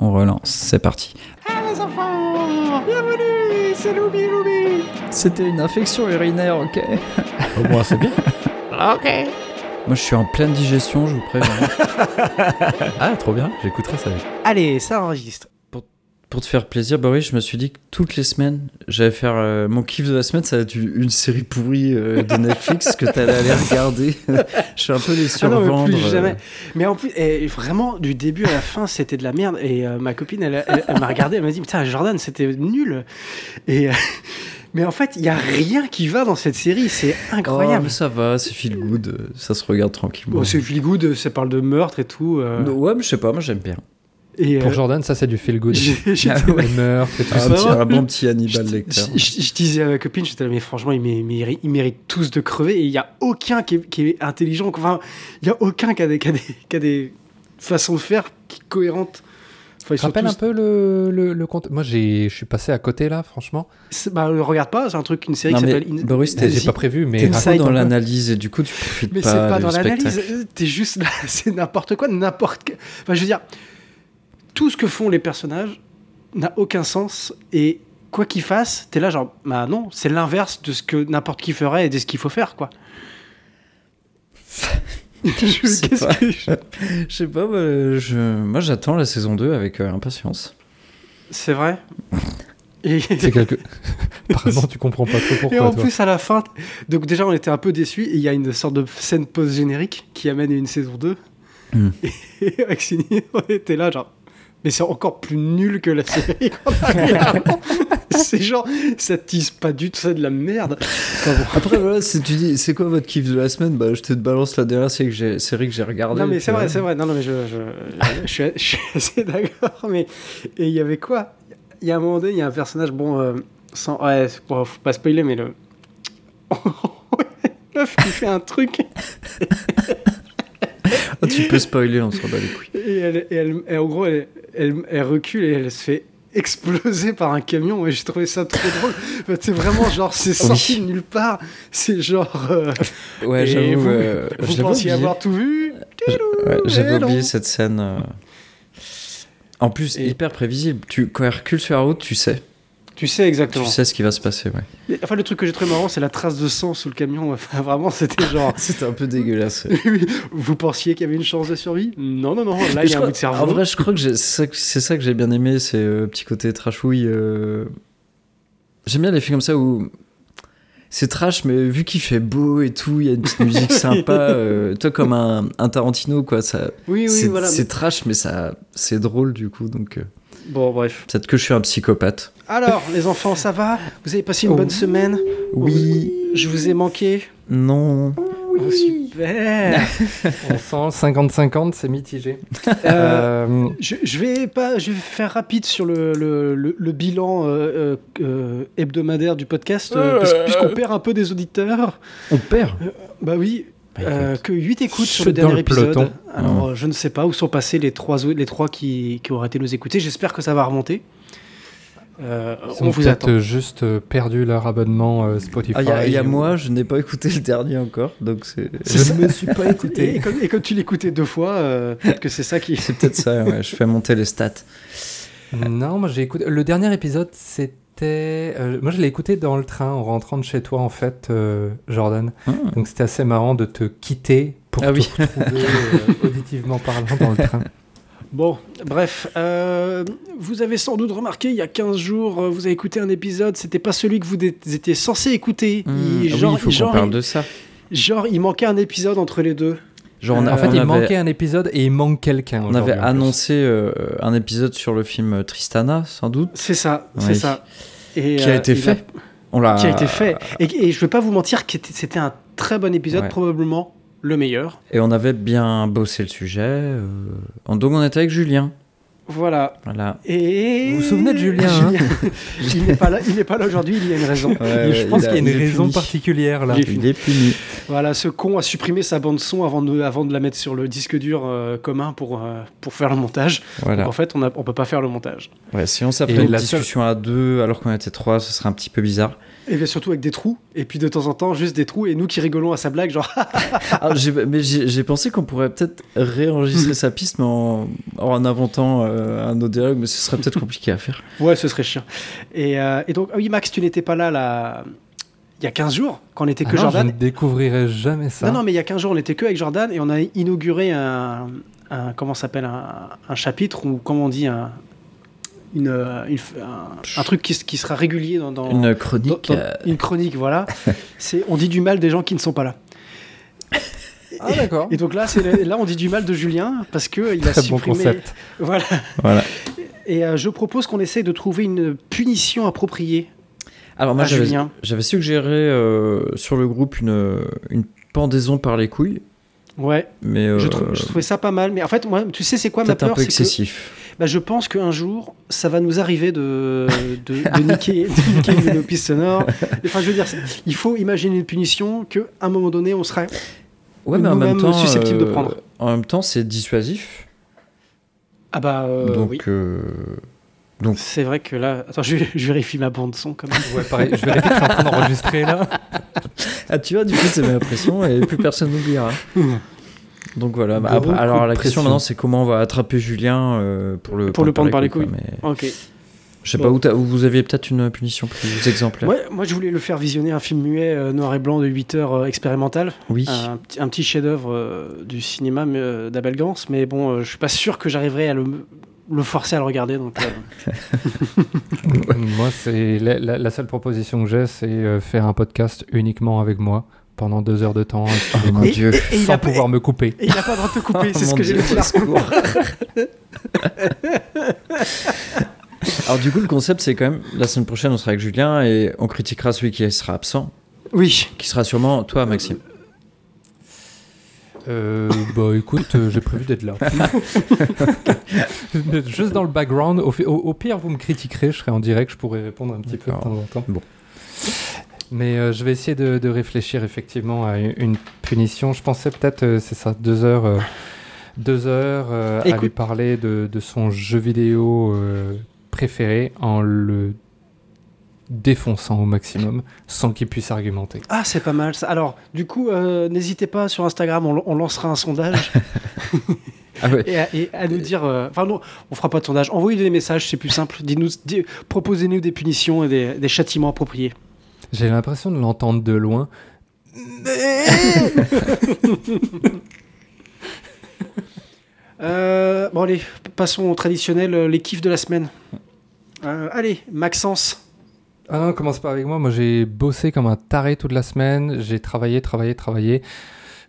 on relance. C'est parti. Ah les enfants Bienvenue C'est Loubi Loubi C'était une infection urinaire, ok Au moins, c'est bien. Ok Moi, je suis en pleine digestion, je vous préviens. Ah, trop bien. J'écouterai ça. Allez, ça enregistre. Pour te faire plaisir, bah oui, je me suis dit que toutes les semaines, j'allais faire euh, mon kiff de la semaine, ça va être une série pourrie euh, de Netflix que t'allais aller regarder. je suis un peu les Ah non, survendre. mais plus jamais. Mais en plus, eh, vraiment, du début à la fin, c'était de la merde. Et euh, ma copine, elle, elle- elle m'a regardé, elle m'a dit Putain, Jordan, c'était nul. Et, mais en fait, il n'y a rien qui va dans cette série. C'est Oh, incroyable. mais ça va, c'est feel good, ça se regarde tranquillement. Bon, c'est feel good, ça parle de meurtre et tout. euh, Ouais, mais je sais pas, moi j'aime bien. Et, Pour euh, Jordan, ça, c'est du feel good. j'ai- j'ai- Ah ouais. Tout Un, bon petit Hannibal Lecter. je- disais à ma copine, j'étais là, mais franchement, ils, mé- mé- ils méritent tous de crever et il n'y a aucun qui est, qui est intelligent. Enfin, il n'y a aucun qui a, des, qui, a des, qui a des façons de faire qui cohérentes. Enfin, ils Tu sont rappelles tous- un peu le, le, le compte Moi, j'ai- je suis passé à côté là, franchement. C'est- Bah, euh, regarde pas, c'est un truc, une série Non, qui mais s'appelle. In- Boris, J'ai pas prévu, mais t'es dans l'analyse et du coup tu profites Mais c'est pas, pas du dans l'analyse, euh, t'es juste là, c'est n'importe quoi, n'importe. Enfin, je veux dire, tout ce que font les personnages n'a aucun sens et quoi qu'ils fassent, t'es là genre, bah non, c'est l'inverse de ce que n'importe qui ferait et de ce qu'il faut faire, quoi. Je- sais qu'est-ce pas. que je- Je sais pas, bah, je... moi j'attends la saison 2 avec euh, impatience. C'est vrai? Et, c'est quelque. Apparemment, tu comprends pas trop pourquoi. et en toi. plus, à la fin, donc déjà, on était un peu déçus et il y a une sorte de scène post-générique qui amène une saison 2. Hmm. Et avec Sini, on était là, genre, mais c'est encore plus nul que la série qu'on a. C'est genre, ça tease pas du tout, c'est de la merde. Enfin bon. Après, voilà, si tu dis c'est quoi votre kiff de la semaine, bah je te balance la dernière série que j'ai, série que j'ai regardée. Non, mais c'est vrai, c'est vrai. Non, non, mais je, je, je, suis, je suis assez d'accord. Mais et il y avait quoi? Il y a un moment donné, il y a un personnage, bon, euh, sans, ouais, c'est- bon, faut pas spoiler, mais le. Meuf qui fait un truc Ah, tu peux spoiler, on s'en bat les couilles. et, elle, et, elle- et en gros, elle, elle, elle recule et elle se fait exploser par un camion et j'ai trouvé ça trop drôle. Enfin, c'est vraiment genre, c'est sorti de nulle part. C'est genre. euh, Ouais, j'avoue. vous, euh, vous pensiez avoir tout vu j'avais oublié cette scène. euh. En plus, Et- hyper prévisible. Tu, quand elle recule sur la route, tu sais. Tu sais exactement. Tu sais ce qui va se passer, ouais. Enfin, le truc que j'ai trouvé marrant, c'est la trace de sang sous le camion. Enfin, vraiment, c'était genre. C'était un peu dégueulasse. Vous pensiez qu'il y avait une chance de survie? Non, non, non. Là, il y a un crois- bout de cerveau. En vrai, je crois que c'est ça que- j'ai bien aimé, c'est euh, petit côté trashouille. euh. J'aime bien les films comme ça où c'est trash, mais vu qu'il fait beau et tout, il y a une petite musique sympa. euh, toi, comme un, un Tarantino, quoi. Ça, oui, oui, c'est voilà. c'est trash, mais ça, c'est drôle du coup. Donc, euh, Bon, bref. peut-être que je suis un psychopathe. Alors, les enfants, ça va? Vous avez passé une Oh. bonne semaine? Oui, Je vous ai manqué? Non. Oh, super On sent 50-50, c'est mitigé. Euh, Euh, je, je vais pas, je vais faire rapide sur le, le, le- le bilan euh, hebdomadaire du podcast, euh, puisqu'on perd un peu des auditeurs. On perd? Bah oui, euh, écoute. que 8 écoutes sur le dernier le épisode. peloton. Alors, euh, je ne sais pas où sont passés les trois, au- les trois qui, qui auraient été nous écouter. J'espère que ça va remonter. Euh, ils on ont vous peut-être attend. juste euh, perdu leur abonnement euh, Spotify. Ah, il y y a moi, je n'ai pas écouté le dernier encore, donc c'est. C'est Je ne me suis pas Et, écouté. comme, et comme tu l'écoutais deux fois, euh, peut-être que c'est ça qui. C'est peut-être ça, ouais, je fais monter les stats. Non, moi j'ai écouté. Le dernier épisode, c'était. euh, moi je l'ai écouté dans le train en rentrant de chez toi, en fait, euh, Jordan. Ah. Donc c'était assez marrant de te quitter pour Ah te oui. retrouver euh, auditivement parlant dans le train. Bon, bref, euh, vous avez sans doute remarqué, il y a 15 jours, vous avez écouté un épisode, c'était pas celui que vous étiez censé écouter. Hmm, Il- ah oui, il faut genre, qu'on parle il- de ça. genre, il manquait un épisode entre les deux. Genre, on a- en fait, on il avait- manquait un épisode et il manque quelqu'un. On avait annoncé euh, un épisode sur le film Tristana, sans doute, C'est ça, c'est ça. Et, qui a euh, été fait. On l'a. qui a été fait. Et, et je vais pas vous mentir que c'était un très bon épisode, Ouais. probablement le meilleur. Et on avait bien bossé le sujet. euh, Donc on était avec Julien. Voilà. Voilà. Et Vous vous souvenez de Julien, hein Il n'est pas là, il n'est pas là aujourd'hui. Il y a une raison. Et je pense qu'il y a une il est raison puni. particulière là. Il est Il est puni. Voilà, ce con a supprimé sa bande son avant de, avant de la mettre sur le disque dur euh, commun pour, euh, pour faire le montage. Voilà. Donc, en fait, on ne on peut pas faire le montage. Ouais, sinon ça Et ferait une la seule- discussion à deux alors qu'on était trois, ce serait un petit peu bizarre. Et bien surtout avec des trous. Et puis de temps en temps, juste des trous. Et nous qui rigolons à sa blague, genre. Ah, j'ai- mais j'ai pensé qu'on pourrait peut-être réenregistrer sa piste, mais en, en inventant euh, un autre dialogue, mais ce serait peut-être compliqué à faire. Ouais, ce serait chiant. Et, euh, et donc, ah oui, Max, tu n'étais pas là, là il y a 15 jours, quand on n'était que Ah non, Jordan. Je ne découvrirai jamais ça. Non, non, mais il y a 15 jours, on n'était que avec Jordan et on a inauguré un, un comment ça s'appelle, un, un chapitre ou comment on dit, un, une, euh, une- un, un truc qui, sera régulier dans, dans- Une chronique. dans- euh, une chronique, voilà. C'est on dit du mal des gens qui ne sont pas là. Ah d'accord. Et donc là, c'est là on dit du mal de Julien parce que il a Très bon supprimé. concept. Voilà. Voilà. Et euh, je propose qu'on essaye de trouver une punition appropriée Alors moi j'avais Julien. j'avais suggéré euh, sur le groupe une, une pendaison par les couilles, Ouais, mais euh, je, trou- je trouvais ça pas mal. Mais en fait, moi, tu sais, c'est quoi ma peut-être un peur peu C'est que excessif. bah, je pense qu'un jour, ça va nous arriver de, de, de niquer, de niquer nos pistes sonores. Enfin, je veux dire, il faut imaginer une punition qu'à un moment donné, on sera. Ouais, mais en même temps, susceptibles de euh, prendre. en même temps, c'est dissuasif. Ah bah euh, donc, oui. C'est vrai que là. Attends, je, je vérifie ma bande son quand même. Ouais, pareil. Je vérifie que je suis en train d'enregistrer là. ah tu vois, du coup, c'est ma pression et plus personne n'oubliera. Donc voilà. Bah, après- alors la question maintenant, c'est comment on va attraper Julien euh, pour le Pour le prendre par les quoi, couilles. mais Ok. je sais Bon. pas où, où vous aviez peut-être une punition plus exemplaire. Ouais, moi, je voulais le faire visionner un film muet euh, noir et blanc de 8 heures euh, expérimental. Oui. un, petit- un petit chef-d'œuvre euh, du cinéma euh, d'Abel Gans, mais bon, euh, je suis pas sûr que j'arriverai à le, le forcer à le regarder. Donc, euh, moi, c'est la, la- la seule proposition que j'ai, c'est euh, faire un podcast uniquement avec moi pendant deux heures de temps, Oh mon Et- dieu. et sans a- pouvoir me couper. Et il n'a pas le droit de te couper, c'est Oh ce mon que j'ai dit. Alors du coup, le concept, c'est quand même, la semaine prochaine, on sera avec Julien et on critiquera celui qui sera absent, Oui, qui sera sûrement toi, Maxime. Euh, bah écoute, euh, j'ai prévu d'être là. Juste dans le background, au, fi- au- au pire, vous me critiquerez, je serai en direct, je pourrai répondre un petit peu de temps en temps. Bon. Mais euh, je vais essayer de, de réfléchir effectivement à une, une punition. Je pensais peut-être, euh, c'est ça, deux heures, deux heures à lui parler de, de son jeu vidéo préféré en le défonçant au maximum sans qu'il puisse argumenter. ah, c'est pas mal ça. Alors, du coup, euh, n'hésitez pas sur Instagram, on, on lancera un sondage Ah ouais. et, à, et à nous dire. euh, Enfin, non, on fera pas de sondage. Envoyez des messages, c'est plus simple. Dites-nous, proposez-nous des punitions et des, des châtiments appropriés. J'ai l'impression de l'entendre de loin. Euh, bon, allez, passons au traditionnel, les kiffs de la semaine. Allez, Maxence. Ah non, commence pas avec moi. Moi, j'ai bossé comme un taré toute la semaine. J'ai travaillé, travaillé, travaillé.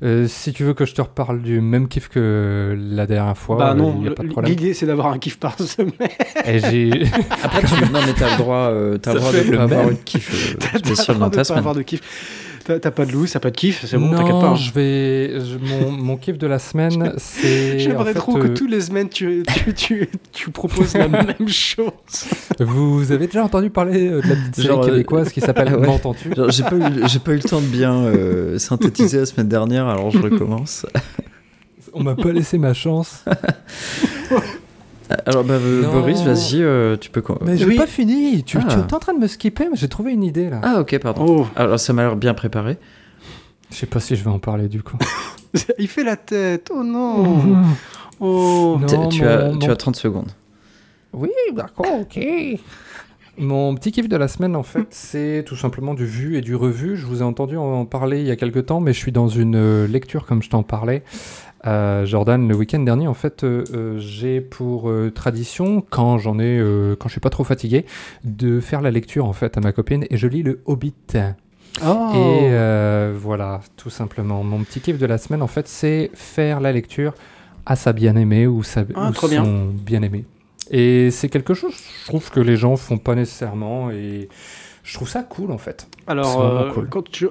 Euh, si tu veux que je te reparle du même kiff que la dernière fois, bah euh, non, y a pas de problème. l'idée c'est d'avoir un kiff par semaine. Et j'ai... Après, tu... non, mais t'as le droit, euh, t'as le droit de le pas avoir de kiff euh, T'as spécial le droit dans de ta pas semaine. avoir de kiff. T'as pas de loup, ça pas de kiff, c'est bon, t'inquiète pas. hein. je vais... je- Mon, mon kiff de la semaine, c'est... J'aimerais en fait, trop que euh, toutes les semaines tu, tu, tu, tu proposes la même chose. Vous avez déjà entendu parler euh, de la petite série Genre, euh, québécoise qui s'appelle ah ouais. M'entends-tu? J'ai pas, eu- j'ai pas eu le temps de bien euh, synthétiser la semaine dernière, alors je recommence. On m'a pas laissé ma chance. Alors, bah, euh. Boris, vas-y, euh, tu peux. Mais j'ai Oui. pas fini. Tu, Ah. tu es en train de me skipper, mais j'ai trouvé une idée là. Ah, ok, pardon. Oh, Alors, ça m'a l'air bien préparé. Je sais pas si je vais en parler du coup. il fait la tête. Oh non. Oh. Non, tu, mon- as, mon- tu as 30 secondes. Oui, d'accord, ok. Mon petit kiff de la semaine, en fait, c'est tout simplement du vu et du revu. Je vous ai entendu en parler il y a quelques temps, mais je suis dans une euh, lecture comme je t'en parlais. Euh, Jordan, le week-end dernier, en fait, euh, j'ai pour euh, tradition, quand j'en ai, quand je suis pas trop fatigué, de faire la lecture en fait à ma copine et je lis le Hobbit. Oh. Et voilà, tout simplement. Mon petit kiff de la semaine, en fait, c'est faire la lecture à sa bien-aimée ou, sa, Ah, ou son bien. bien-aimé. Et c'est quelque chose, je trouve, que les gens font pas nécessairement. Et je trouve ça cool, en fait. Alors, euh, cool. quand tu...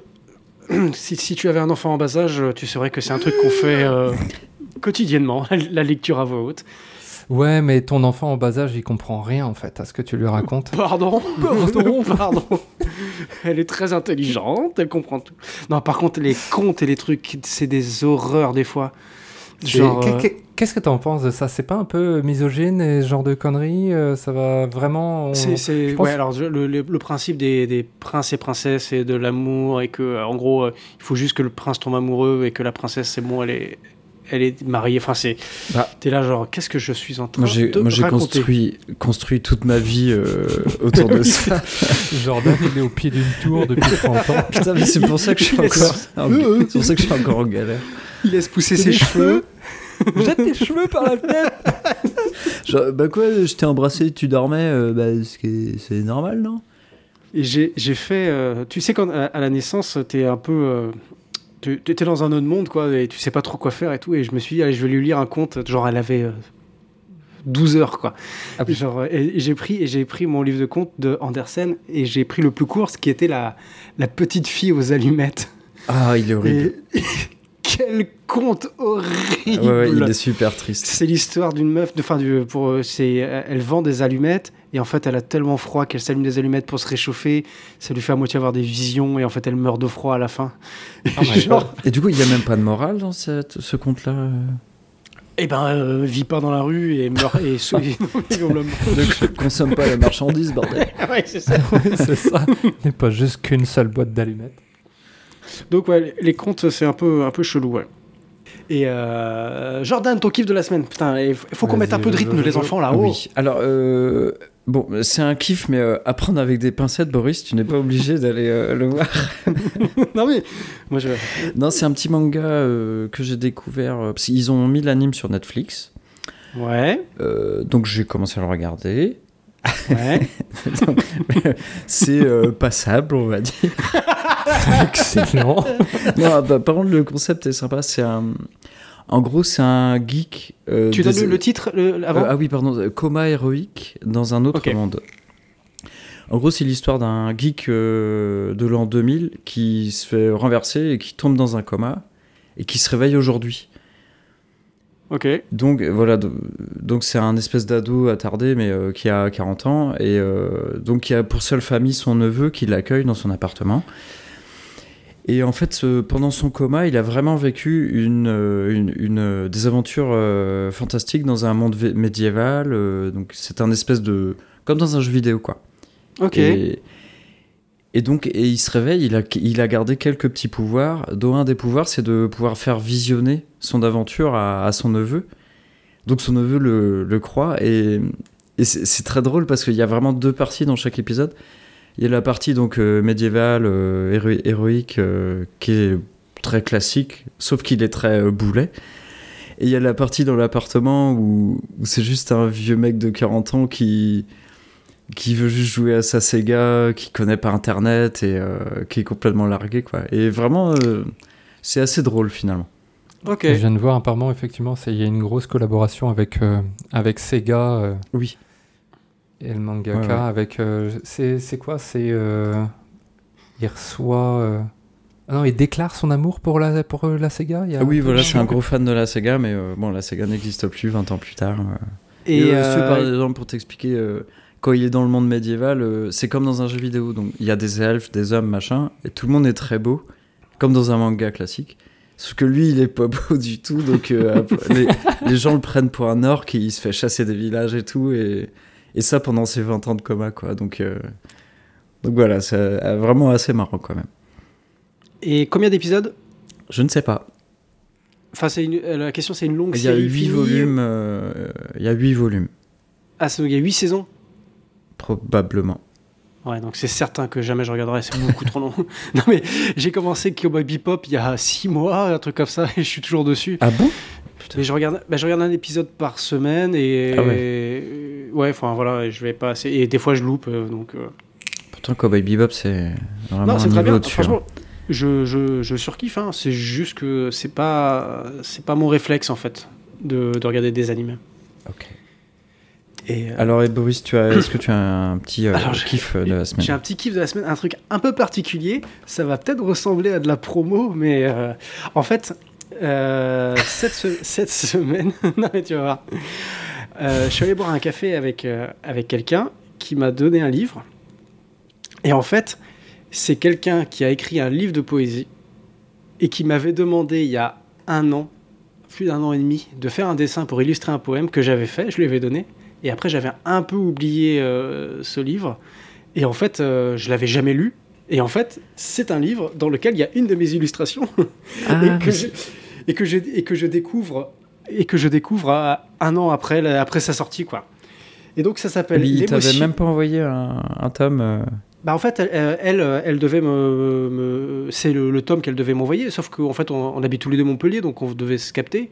si, si tu avais un enfant en bas âge, tu saurais que c'est un truc qu'on fait euh, quotidiennement, la lecture à voix haute. Ouais, mais ton enfant en bas âge, il comprend rien, en fait, à ce que tu lui racontes. Pardon, pardon, pardon. Elle est très intelligente, elle comprend tout. Non, par contre, les contes et les trucs, c'est des horreurs des fois. Genre, euh, qu'est- Qu'est-ce que t'en penses de ça? C'est pas un peu misogyne et ce genre de conneries euh, Ça va vraiment. on- c'est, c'est- je pense- ouais, alors je- le, le- le principe des, des princes et princesses et de l'amour et que, euh, en gros, euh, il faut juste que le prince tombe amoureux et que la princesse, c'est bon, elle est, elle est mariée. Enfin, c'est. Bah. T'es là, genre, qu'est-ce que je suis en train j'ai, de moi, j'ai raconter? construit, construit toute ma vie euh, autour de ça. Jordan, il est au pied d'une tour depuis 30 ans. Putain, mais c'est pour ça que je suis encore, en- c'est pour ça que je suis encore en galère. Il laisse pousser ses cheveux. Jette tes cheveux par la fenêtre Genre, bah quoi, je t'ai embrassé, tu dormais, euh, bah c'est, c'est normal, non? Et j'ai j'ai fait. euh, tu sais, quand à, à la naissance, t'es un peu. euh, tu étais dans un autre monde, quoi, et tu sais pas trop quoi faire et tout. Et je me suis dit, allez, je vais lui lire un conte. Genre, elle avait euh, 12 heures, quoi. Ah oui. Genre, j'ai pris, et j'ai pris mon livre de contes de Andersen et j'ai pris le plus court, ce qui était la, la petite fille aux allumettes. Ah, il est horrible. Et quel conte horrible! Ouais, ouais, il est super triste. C'est l'histoire d'une meuf, enfin, du, pour, euh, c'est, elle vend des allumettes et en fait elle a tellement froid qu'elle s'allume des allumettes pour se réchauffer. Ça lui fait à moitié avoir des visions et en fait elle meurt de froid à la fin. Oh Genre, Et du coup, il n'y a même pas de morale dans cette, ce conte-là euh eh ben, euh, vit pas dans la rue et meurt et Donc, consomme pas la marchandise, bordel. Ouais, c'est ça. Ouais, c'est ça. Il n'est pas juste qu'une seule boîte d'allumettes. Donc ouais, les contes c'est un peu, un peu chelou, ouais. Et euh, Jordan, ton kiff de la semaine. Putain, il faut qu'on mette un peu de rythme, je- les enfants là-haut. Oui. Alors, euh, bon, c'est un kiff, mais euh, à prendre avec des pincettes, Boris. Tu n'es pas obligé d'aller euh, le voir. non mais, moi je. Non, c'est un petit manga euh, que j'ai découvert. euh, parce qu'ils ont mis l'anime sur Netflix. Ouais, Euh, donc, j'ai commencé à le regarder. ouais. C'est euh, passable, on va dire. Excellent. Non, bah, par contre, le concept est sympa. C'est un. En gros, c'est un geek. euh, tu donnes des- le, le titre le- avant Euh, ah oui, pardon, euh, coma héroïque dans un autre monde. En gros, c'est l'histoire d'un geek euh, de l'an 2000 qui se fait renverser et qui tombe dans un coma et qui se réveille aujourd'hui. Ok. Donc voilà, do- donc c'est un espèce d'ado attardé mais euh, qui a 40 ans et euh, donc qui a pour seule famille son neveu qui l'accueille dans son appartement. Et en fait, pendant son coma, il a vraiment vécu une, euh, une, une, euh, des aventures euh, fantastiques dans un monde médiéval. euh, donc c'est un espèce de comme dans un jeu vidéo quoi. Ok. Et, et donc, et il se réveille, il a, il a gardé quelques petits pouvoirs, dont un des pouvoirs, c'est de pouvoir faire visionner son aventure à, à son neveu. Donc son neveu le, le croit, et, c'est très drôle parce qu'il y a vraiment deux parties dans chaque épisode. Il y a la partie donc euh, médiévale, euh, héro- héroïque, euh, qui est très classique, sauf qu'il est très euh, boulet. Et il y a la partie dans l'appartement où, où c'est juste un vieux mec de 40 ans qui, qui veut juste jouer à sa Sega, qui connaît pas Internet et euh, qui est complètement largué, quoi. Et vraiment, euh, c'est assez drôle finalement. Ok. Je viens de voir apparemment, effectivement, il y a une grosse collaboration avec, euh, avec Sega euh, Oui. Et le mangaka. Ouais, ouais. Avec, euh, c'est quoi? C'est. euh, il reçoit. euh, Ah non, il déclare son amour pour la, pour la Sega? Il y a Ah oui, voilà, de c'est un gros fan de la Sega, mais euh, bon, la Sega n'existe plus 20 ans plus tard. euh. Et, Et, par exemple, pour t'expliquer, quand il est dans le monde médiéval, c'est comme dans un jeu vidéo. Donc, il y a des elfes, des hommes, machin, et tout le monde est très beau, comme dans un manga classique. Sauf que lui, il est pas beau du tout, donc euh, les, les gens le prennent pour un orc et il se fait chasser des villages et tout, et, et ça pendant ses 20 ans de coma, quoi. Donc, euh, donc voilà, c'est euh, vraiment assez marrant quand même. et combien d'épisodes? Je ne sais pas. Enfin, c'est une- euh, la question, c'est une longue Il y a série. 8 finie volumes. euh, il y a 8 volumes, Ah, c'est- il y a 8 saisons? Probablement. Ouais, donc c'est certain que jamais je regarderai, c'est beaucoup trop long. non, mais j'ai commencé Cowboy Bebop il y a 6 mois, un truc comme ça, et je suis toujours dessus. Ah bon? Mais je regarde, bah, je regarde un épisode par semaine, et. Ah et- ouais, enfin voilà, je vais pas assez. Et des fois je loupe, euh, donc. euh, Pourtant, Cowboy Bebop, c'est vraiment Non, un c'est très bien. au-dessus. hein. Franchement, je, je, je surkiffe. Hein. C'est juste que c'est pas c'est pas mon réflexe en fait de, de regarder des animés. Ok. Et euh, Alors, et Boris, tu as, est-ce que tu as un petit euh, Alors, kiff de la semaine? j'ai un petit kiff de la semaine, un truc un peu particulier. Ça va peut-être ressembler à de la promo, mais euh, en fait, cette, se- cette semaine, non mais tu vas voir. Euh, je suis allé boire un café avec, euh, avec quelqu'un qui m'a donné un livre. Et en fait, c'est quelqu'un qui a écrit un livre de poésie et qui m'avait demandé il y a un an, plus d'un an et demi, de faire un dessin pour illustrer un poème que j'avais fait, je lui avais donné. Et après, j'avais un peu oublié euh, ce livre. Et en fait, je l'avais jamais lu. Et en fait, c'est un livre dans lequel il y a une de mes illustrations. Ah, que et que je, et que je découvre et que je découvre un an après, après sa sortie, quoi. Et donc ça s'appelle Il t'avait même pas envoyé un, un tome. euh, Bah en fait, elle, euh, elle, euh, elle devait me, me- c'est le, le tome qu'elle devait m'envoyer. Sauf qu'en fait, on, on habite tous les deux Montpellier, donc on devait se capter.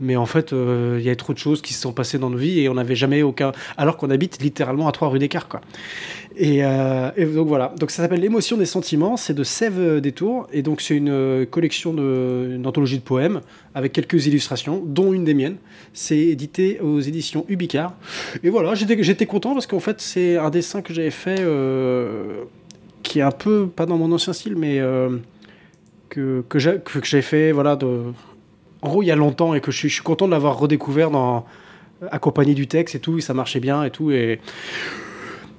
Mais en fait, euh, il y a trop de choses qui se sont passées dans nos vies et on n'avait jamais aucun. Alors qu'on habite littéralement à 3 rue d'écart, quoi. Et, euh, donc voilà. Donc ça s'appelle L'émotion des sentiments. C'est de Sève des Tours. Et donc c'est une euh, collection de, anthologie de poèmes avec quelques illustrations, dont une des miennes. C'est édité aux éditions Ubicar. Et voilà, j'étais content parce qu'en fait, c'est un dessin que j'avais fait qui est un peu, pas dans mon ancien style, mais que, que j'ai fait, voilà, de, en gros, il y a longtemps et que je suis, je suis content de l'avoir redécouvert dans, accompagné du texte et tout, et ça marchait bien et tout. Et,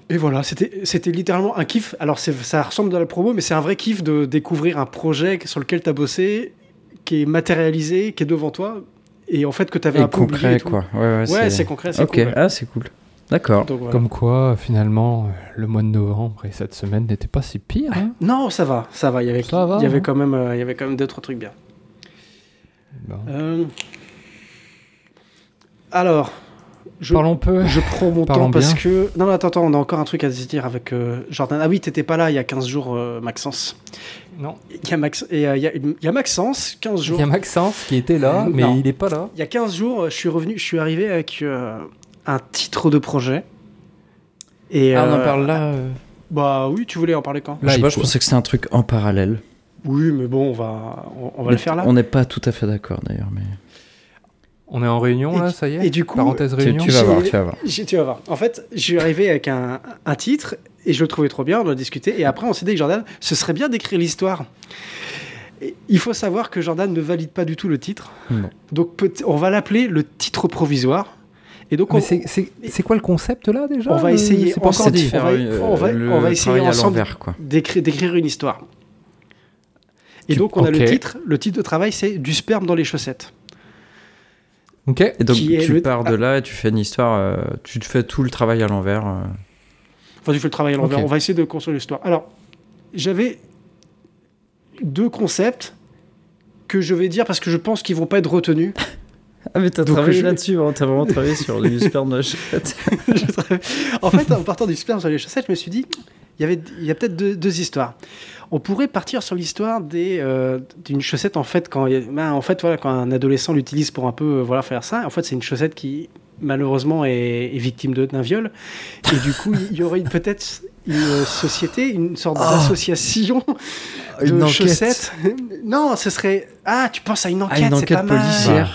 et voilà, c'était c'était littéralement un kiff. Alors, ça ressemble à la promo, mais c'est un vrai kiff de découvrir un projet sur lequel tu as bossé, qui est matérialisé, qui est devant toi, et en fait que tu avais Et un concret, quoi. Ouais, ouais, Ouais, c'est concret, c'est Ok, cool. ouais. ah, c'est cool. D'accord. Voilà. Comme quoi, finalement, euh, le mois de novembre et cette semaine n'étaient pas si pires. hein. Non, ça va, ça va. Il y avait, Ça va, il y avait hein. quand même, euh, il y avait quand même deux trois trucs bien. Euh, Alors, je, Parlons peu. je prends mon Parlons temps parce bien. que non, non, attends, attends, on a encore un truc à se dire avec euh, Jordan. Ah oui, t'étais pas là il y a 15 jours, euh, Maxence. Non. Il y a Max et euh, il y, a une- il y a Maxence, 15 Il jours. y a Maxence qui était là, mais Non. il n'est pas là. Il y a 15 jours, je suis revenu, je suis arrivé avec euh, un titre de projet. Et Ah, on en parle là. euh. Bah oui, tu voulais en parler quand? Je sais Live, pas, je pensais que c'était un truc en parallèle. Oui, mais bon, on va, on, on va Mais le faire là. On n'est pas tout à fait d'accord d'ailleurs, mais. On est en réunion Et là, ça y est et du coup, Parenthèse Tu, réunion tu vas J'ai- voir, tu vas voir. J'ai- Tu vas voir. En fait, je suis arrivé avec un, un titre et je le trouvais trop bien, on en a discuté. Et après, on s'est dit avec Jordan, ce serait bien d'écrire l'histoire. Il faut savoir que Jordan ne valide pas du tout le titre. Non. Donc, on va l'appeler le titre provisoire. Et donc, c'est- quoi le concept là déjà? On va Euh, essayer on va- euh, on va- le on va essayer ensemble. d'écrire une histoire. Et donc, on a le titre. Le titre de travail, c'est Du sperme dans les chaussettes. Ok. Et donc tu le- pars de là et tu fais une histoire, euh, tu te fais tout le travail à l'envers. euh. Enfin, tu fais le travail à l'envers. On va essayer de construire l'histoire. Alors, j'avais deux concepts que je vais dire parce que je pense qu'ils vont pas être retenus. Ah mais t'as travaillé je- là-dessus, hein, t'as vraiment travaillé sur du sperme chouette. Je tra- en fait, en partant du sperme sur les chaussettes, je me suis dit, il y avait, il y a peut-être deux, deux histoires. On pourrait partir sur l'histoire des, euh, d'une chaussette en fait quand, ben, en fait voilà quand un adolescent l'utilise pour un peu euh, voilà faire ça. En fait, c'est une chaussette qui malheureusement est, est victime d'un viol et du coup il y aurait peut-être une société, une sorte Oh. d'association de Une chaussettes. Non, ce serait ah tu penses à une enquête, Ah, c'est pas mal.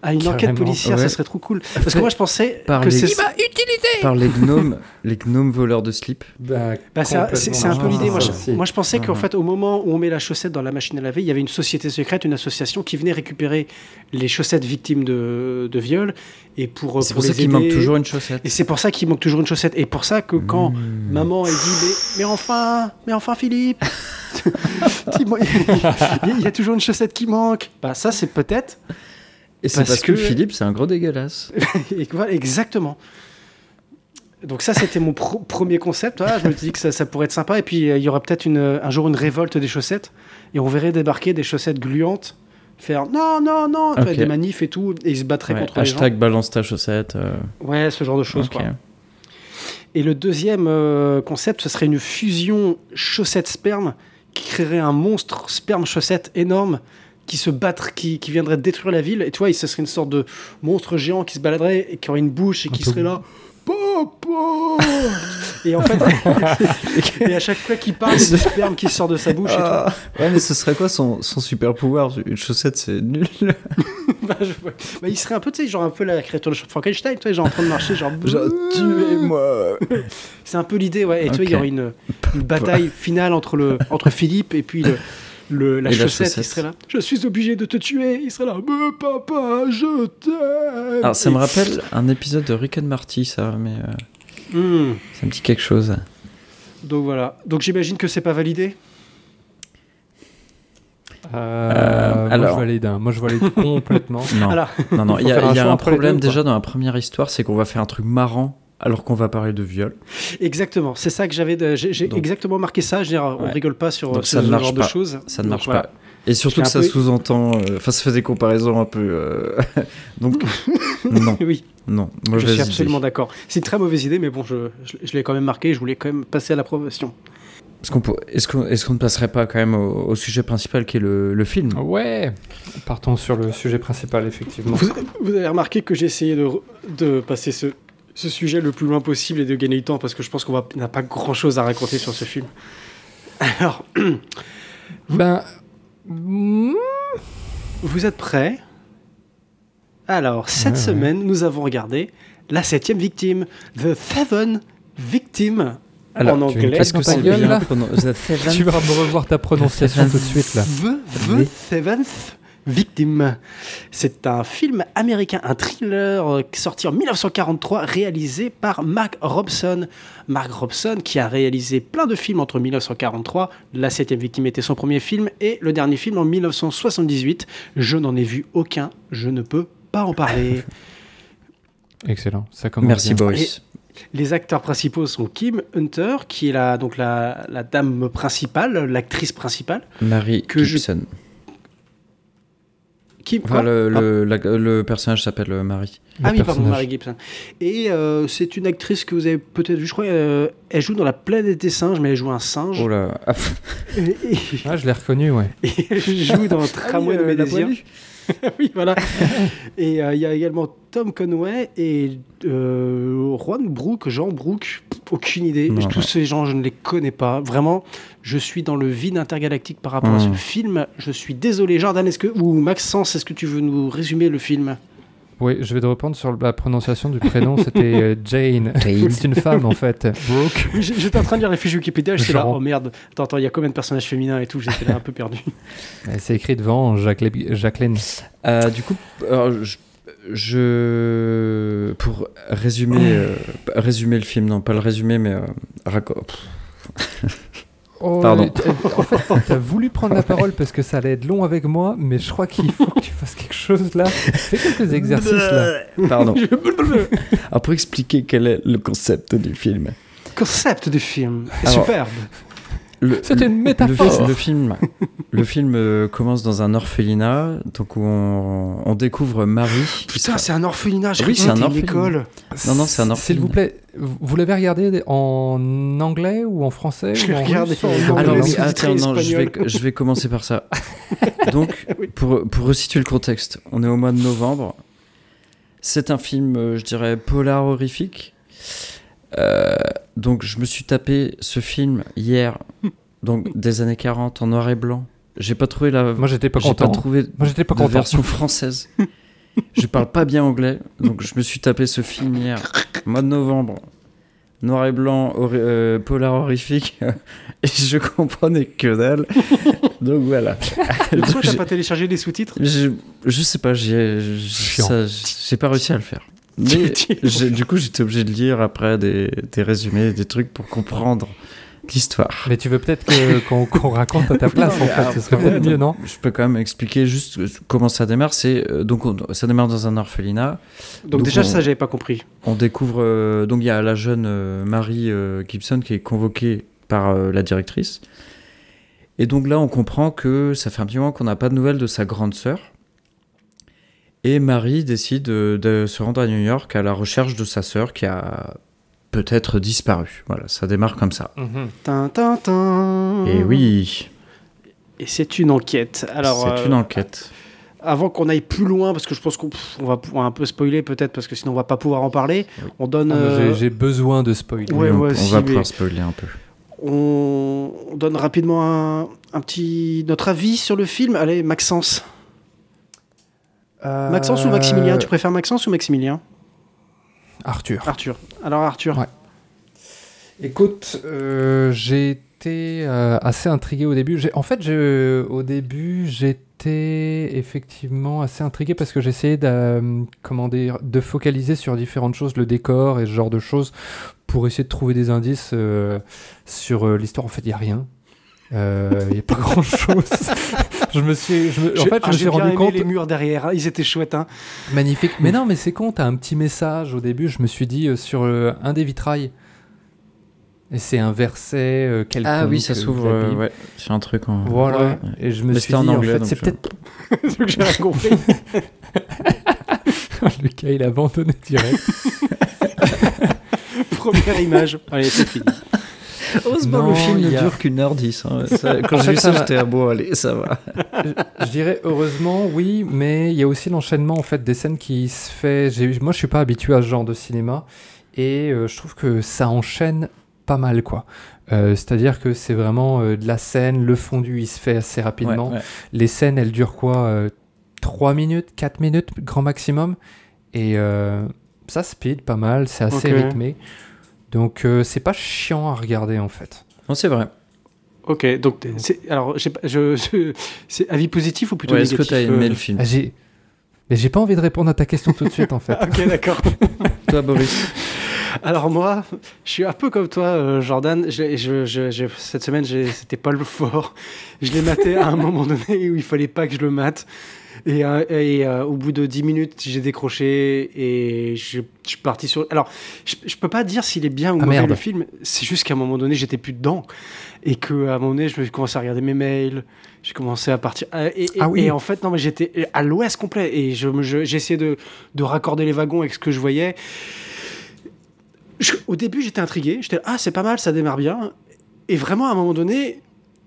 À une enquête policière, ouais. ça serait trop cool. Parce que moi je pensais Par que les- c'est Il par les gnomes, les gnomes voleurs de slip. Bah, Bah, c'est un- peu Ah, l'idée. Moi, je- moi, je pensais qu'en Ah. fait, au moment où on met la chaussette dans la machine à laver, il y avait une société secrète, une association qui venait récupérer les chaussettes victimes de, de viol et pour, C'est pour pour ça qu'il manque toujours une chaussette. Et c'est pour ça qu'il manque toujours une chaussette. Et pour ça que quand Mmh. maman elle dit mais, mais enfin, mais enfin Philippe, il y a toujours une chaussette qui manque. Bah ça c'est peut-être. Et c'est parce parce que, que- Philippe, c'est un gros dégueulasse. Et que voilà, exactement. Donc ça, c'était mon premier concept. Je me dis que ça, ça pourrait être sympa. Et puis, euh, il y aura peut-être une- un jour une révolte des chaussettes. Et on verrait débarquer des chaussettes gluantes. Faire non, non, non. tu vois, Ok. Des manifs et tout. Et ils se battraient Ouais, contre hashtag balance ta chaussette. euh, les gens. Ouais, ce genre de choses. quoi. Et le deuxième euh, concept, ce serait une fusion chaussette-sperme qui créerait un monstre sperme-chaussette énorme qui se battrait, qui, qui viendrait détruire la ville. Et tu vois, ce serait une sorte de monstre géant qui se baladerait et qui aurait une bouche et qui serait là. Et en fait, et à chaque fois qu'il parle, il y a sperme qui sort de sa bouche et tout. Ah, ouais, mais ce serait quoi son, son super pouvoir? Une chaussette, c'est nul. Bah, je- bah, il serait un peu, tu sais, genre un peu la créature de Frankenstein, tu sais, genre en train de marcher, genre. Genre, tuez-moi C'est un peu l'idée, ouais. Et tu vois, il y aurait une, une bataille finale entre, le, entre Philippe et puis le, le- la, Et la chaussette. Il serait là. Je suis obligé de te tuer. Il serait là. Mais papa, je t'aime. Alors, ça Et- me rappelle un épisode de Rick and Morty, ça, mais euh, Hmm. ça me dit quelque chose. Donc voilà. Donc j'imagine que c'est pas validé. Euh, moi, alors. je valide. hein. Moi, je valide complètement. Non, Alors, non, non. Il y a, un y a un problème déjà dans la première histoire, c'est qu'on va faire un truc marrant alors qu'on va parler de viol. exactement. C'est ça que j'avais. J'ai exactement marqué ça. Je veux dire, on Ouais. rigole pas sur Donc ce ça ne genre de pas. choses. Ça ne Donc marche voilà. pas. Et surtout que ça peu- sous-entend. euh, Enfin, ça fait des comparaisons un peu. euh, Donc, non, oui, non. je Mauvaise suis absolument d'accord. C'est une très mauvaise idée, mais bon, je, je, je l'ai quand même marqué. Je voulais quand même passer à l'approbation. Est-ce qu'on qu'on est-ce qu'on ne passerait pas quand même au, au sujet principal qui est le, le film? Ouais, partons sur le sujet principal, effectivement. Vous, vous avez remarqué que j'ai essayé de, de passer ce, ce sujet le plus loin possible et de gagner du temps parce que je pense qu'on n'a pas grand chose à raconter sur ce film. Alors, Ben. mm, vous êtes prêts? Alors, cette Ouais, ouais. semaine, nous avons regardé La septième victime, The Seven Victim, Alors, en anglais. dans ta c'est bien là The Tu vas me revoir ta prononciation tout de suite, là. The, the Seventh Victim. C'est un film américain, un thriller euh, sorti en 1943, réalisé par Mark Robson. Mark Robson qui a réalisé plein de films entre 1943, La Septième Victime était son premier film, et le dernier film en 1978. Je n'en ai vu aucun, je ne peux pas en parler. Excellent, ça commence Merci bien. Boris. Les acteurs principaux sont Kim Hunter, qui est la, donc la, la dame principale, l'actrice principale. Marie que je-. Kim, Enfin, quoi le, Ah. le, la- le personnage s'appelle euh, Marie. Ah oui, pardon. Mary Gibson. Et euh, c'est une actrice que vous avez peut-être vue, je crois, euh, elle joue dans La planète des singes, mais elle joue un singe. Oh là. Ah, Et, et- Ah, je l'ai reconnu, ouais. et elle joue dans Tramway de mes désirs. oui, voilà. et euh, il y a également Tom Conway et euh, Juan Brook, Jean Brook, aucune idée. Non, Tous ces gens, je ne les connais pas. Vraiment, je suis dans le vide intergalactique par rapport à ce Mm. film. Je suis désolé. Jordan, est-ce que, ou Maxence, est-ce que tu veux nous résumer le film? Oui, je vais te reprendre sur la prononciation du prénom, c'était euh, Jane. Jane. C'est une femme, en fait. Brooke. J'étais en train de lire les fiches Wikipédia, j'étais là, oh merde, attends, attends, il y a combien de personnages féminins et tout, j'étais là un peu perdu. C'est écrit devant Jacqueline. Jacqueline. Euh, du coup, alors, je, je- pour résumer, euh, résumer le film, non pas le résumer, mais euh, Oh, Pardon. En fait, t'as voulu prendre la parole parce que ça allait être long avec moi, mais je crois qu'il faut que tu fasses quelque chose là. Fais quelques exercices là. Pardon. Alors, pour expliquer quel est le concept du film. Concept du film, Alors, superbe. C'était une métaphore. le film, le film euh, commence dans un orphelinat, donc où on, on découvre Marie. Putain, sera- c'est un orphelinat, je Oui, c'est un c'était une orphelinat. école. Non, non, c'est un S'il orphelinat. vous plaît, vous l'avez regardé en anglais ou en français Je l'ai en regardé en en anglais Alors oui, attends, non, je vais, espagnol. je vais commencer par ça. Donc, Oui. pour, pour resituer le contexte, on est au mois de novembre. C'est un film, euh, je dirais, polar horrifique. Euh, donc, je me suis tapé ce film hier, donc des années 40, en noir et blanc. J'ai pas trouvé la. Moi j'étais pas j'ai content. pas trouvé Moi j'étais pas content. version française. je parle pas bien anglais, donc je me suis tapé ce film hier, mois de novembre, noir et blanc, euh, polar horrifique, et je comprenais que dalle. Donc voilà. Pourquoi t'as pas téléchargé les sous-titres? je, je sais pas, j'ai pas réussi à le faire. Mais du coup, j'étais obligé de lire après des, des résumés, des trucs pour comprendre l'histoire. Mais tu veux peut-être qu'on qu'on raconte à ta place Non, en fait, ce serait peut-être mieux, non Je peux quand même expliquer juste comment ça démarre. C'est euh, donc on- ça démarre dans un orphelinat. Donc, Donc, déjà, on- ça, j'avais pas compris. On découvre euh, donc il y a la jeune euh, Marie euh, Gibson qui est convoquée par euh, la directrice. Et donc là, on comprend que ça fait un petit moment qu'on n'a pas de nouvelles de sa grande sœur. Et Marie décide euh, de se rendre à New York à la recherche de sa sœur qui a peut-être disparu. Voilà, ça démarre comme ça. Tin, tin, tin. Et oui, Et c'est une enquête. Alors, c'est euh, une enquête. avant qu'on aille plus loin, parce que je pense qu'on pff, on va pouvoir un peu spoiler peut-être, parce que sinon on va pas pouvoir en parler, Oui. on donne, Ah, euh, J'ai besoin de spoiler. Ouais, on, moi on va pouvoir spoiler un peu. on, on donne rapidement un, un petit notre avis sur le film. Allez, Maxence. Euh, Maxence ou Maximilien Tu préfères Maxence ou Maximilien? Arthur. Arthur. Alors Arthur. Ouais. Écoute, euh, j'ai été euh, assez intrigué au début. J'ai- En fait, au début, j'étais effectivement assez intrigué parce que j'essayais de, comment dire, de focaliser sur différentes choses, le décor et ce genre de choses, pour essayer de trouver des indices euh, sur euh, l'histoire. En fait, il n'y a rien. Euh, Il n'y a pas grand chose. Je me suis, je me- en fait, ah, je me j'ai suis rendu compte. les murs derrière, hein, ils étaient chouettes. Hein. Magnifique. Mais non, mais c'est con, t'as un petit message au début. Je me suis dit euh, sur euh, un des vitrails. Et c'est un verset euh, quelconque. Ah oui, ça euh, s'ouvre. euh, ouais, c'est un truc en. Voilà. Ouais. Et je me Mais suis en dit, anglais, fait, c'est je- peut-être. C'est ce que j'ai rien compris. Lucas, il a abandonné direct. Première image. Allez, c'est fini. Heureusement, Non, le film ne a- dure qu'une heure dix. hein. Ça- Quand j'ai vu ça j'étais à bon, allez, ça va. je dirais heureusement, oui, mais il y a aussi l'enchaînement en fait des scènes qui se fait. j'ai- Moi, je suis pas habitué à ce genre de cinéma et euh, je trouve que ça enchaîne pas mal, quoi. Euh, C'est-à-dire que c'est vraiment euh, de la scène, le fondu, il se fait assez rapidement. Ouais, ouais. Les scènes, elles durent quoi 3 minutes, 4 minutes, grand maximum. Et euh, ça speed pas mal, c'est assez rythmé. Donc euh, c'est pas chiant à regarder en fait. Non, c'est vrai. Ok, donc c'est alors j'ai pas- je, je- c'est avis positif ou plutôt Ouais, Est-ce que négatif t'as aimé euh, le film? Ah, j'ai... Mais j'ai pas envie de répondre à ta question tout de suite en fait. Ok, d'accord. Toi, Boris? Alors moi, je suis un peu comme toi, euh, Jordan. Je, je, je- je- cette semaine, c'était pas le fort. Je l'ai maté à un moment donné où il fallait pas que je le mate. Et, euh, et, euh, au bout de 10 minutes, j'ai décroché et je, je suis parti sur... Alors, je, je peux pas dire s'il est bien ou Ah, mauvais le film. C'est juste qu'à un moment donné, j'étais plus dedans. Et qu'à un moment donné, je me suis commencé à regarder mes mails. J'ai commencé à partir... Et, et- Ah oui. et en fait, non, mais j'étais à l'ouest complet. Et je, je- j'essayais de, de raccorder les wagons avec ce que je voyais. Je- au début, j'étais intrigué. J'étais ah, c'est pas mal, ça démarre bien. Et vraiment, à un moment donné,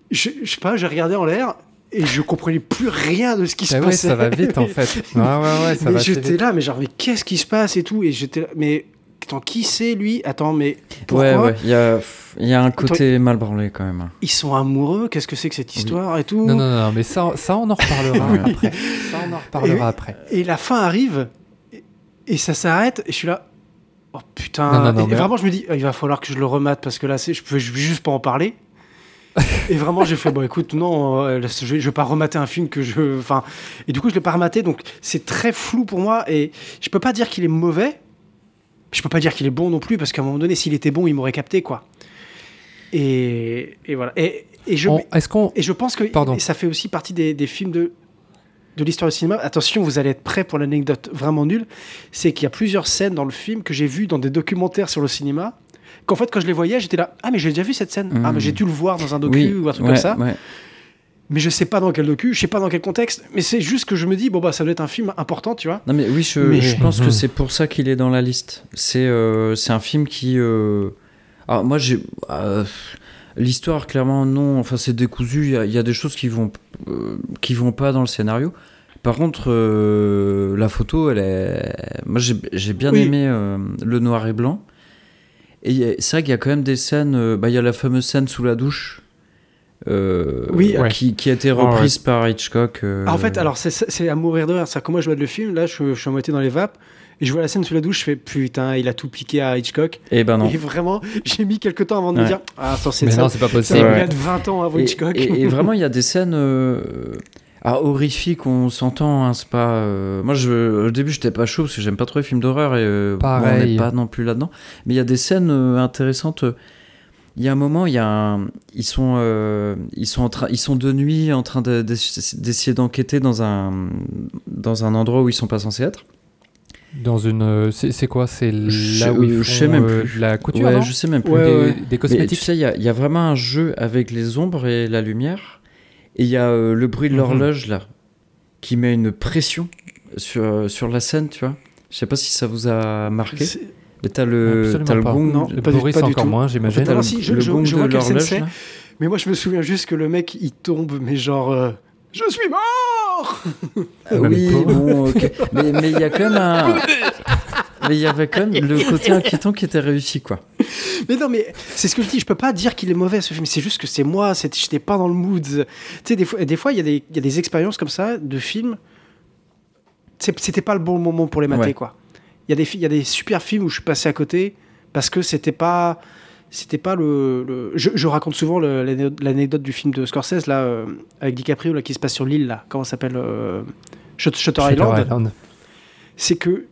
je, je sais pas, j'ai regardé en l'air et je comprenais plus rien de ce qui se Ah ouais, passait. ça va vite en fait. Ouais, ouais, ouais, ça mais j'étais là, mais genre, mais qu'est-ce qui se passe et tout. Et j'étais là, mais attends, qui c'est lui? Attends, mais pourquoi? Ouais, ouais. Il y a, il y a un côté mal branlé quand même. Ils sont amoureux? Qu'est-ce que c'est que cette histoire et tout? Non, non, non, mais ça, ça on en reparlera Oui. après. Ça, on en reparlera Et- après. Et la fin arrive et, et ça s'arrête et je suis là. Oh putain. Non, non, non, et mais- vraiment, je me dis, il va falloir que je le remate parce que là, je peux je vais juste pas en parler. et vraiment, j'ai fait, bon, écoute, non, euh, je, je vais pas remater un film que je. Enfin. Et du coup, je l'ai pas rematé, donc c'est très flou pour moi. Et je peux pas dire qu'il est mauvais. Je peux pas dire qu'il est bon non plus parce qu'à un moment donné, s'il était bon, il m'aurait capté, quoi. Et, et voilà. Et, et je, On- Est-ce qu'on. et je pense que Pardon. ça fait aussi partie des, des films de, de l'histoire du cinéma. Attention, vous allez être prêts pour l'anecdote vraiment nulle. C'est qu'il y a plusieurs scènes dans le film que j'ai vues dans des documentaires sur le cinéma. Qu'en fait, quand je les voyais, j'étais là. Ah, mais j'ai déjà vu cette scène. Ah, mais j'ai dû le voir dans un docu Oui, ou un truc ouais, comme ça. ouais. Mais je sais pas dans quel docu, je sais pas dans quel contexte. Mais c'est juste que je me dis, bon, bah, ça doit être un film important, tu vois. Non mais oui, je, Mais- je pense que Mhm. c'est pour ça qu'il est dans la liste. C'est euh, c'est un film qui... euh, Alors moi j'ai... euh, L'histoire clairement non, enfin c'est décousu, il y, a- il y a des choses qui vont, euh, qui vont pas dans le scénario. Par contre, euh, la photo, elle est... Moi j'ai j'ai bien Oui. aimé euh, le noir et blanc. Et c'est vrai qu'il y a quand même des scènes... euh, bah, il y a la fameuse scène sous la douche. euh, Oui. Ouais. qui, qui a été ouais. reprise par Hitchcock. euh, Ah, en fait, alors, c'est- c'est à mourir de rire. C'est que moi, je vois le film, là, je, je suis à moitié dans les vapes. Et je vois la scène sous la douche, je fais putain, il a tout piqué à Hitchcock. Eh ben non. Et vraiment, j'ai mis quelques temps avant de me Ouais. dire, ah, attends, c'est Mais ça. non, c'est pas Ça possible. il Ouais. y a de 20 ans avant Et, Hitchcock. et- et vraiment, il y a des scènes euh, ah, horrifiques, on s'entend. hein, c'est pas. euh, moi, je, au début, j'étais pas chaud parce que j'aime pas trop les films d'horreur et euh, bon, on Pareil. n'est pas non plus là-dedans. Mais il y a des scènes euh, intéressantes. Il y a un moment, il y a un- ils sont, euh, ils sont en train, ils sont de nuit en train de- d'ess- d'essayer d'enquêter dans un, dans un endroit où ils sont pas censés être. Dans une. euh, C'est c'est quoi? C'est Je- là où ils euh, font je sais même euh, plus. la couture ouais, je sais même plus. Ouais, des, ouais. des Mais cosmétiques? tu sais, il y a, il y a vraiment un jeu avec les ombres et la lumière. Et il y a euh, le bruit de Mhm. l'horloge, là, qui met une pression sur, sur la scène, tu vois. Je sais pas si ça vous a marqué. C'est- Mais t'as le, t'as le pas. gong. Non, le- pas du- Boris pas du encore tout. moins, En j'imagine. fait, le, si, je- le je- gong je de l'horloge. Mais moi, je me souviens juste que le mec, il tombe, mais genre, euh, je suis mort Ah oui, bon, ok. Mais mais il y a quand même un. Mais il y avait quand même le côté inquiétant qui était réussi, quoi. Mais non, mais c'est ce que je dis, je peux pas dire qu'il est mauvais ce film, c'est juste que c'est moi, j'étais pas dans le mood. Tu sais, des fois, des fois, il y, a des- il y a des expériences comme ça de films, c'était pas le bon moment pour les mater, Ouais. quoi. Il y, a des y a des super films où je suis passé à côté parce que c'était pas. C'était pas le. le- Je, je raconte souvent l'anecdote du film de Scorsese, là, euh, avec DiCaprio, là, qui se passe sur l'île, là. Comment ça s'appelle euh, Shut- Shutter Shutter Island. Island. c'est que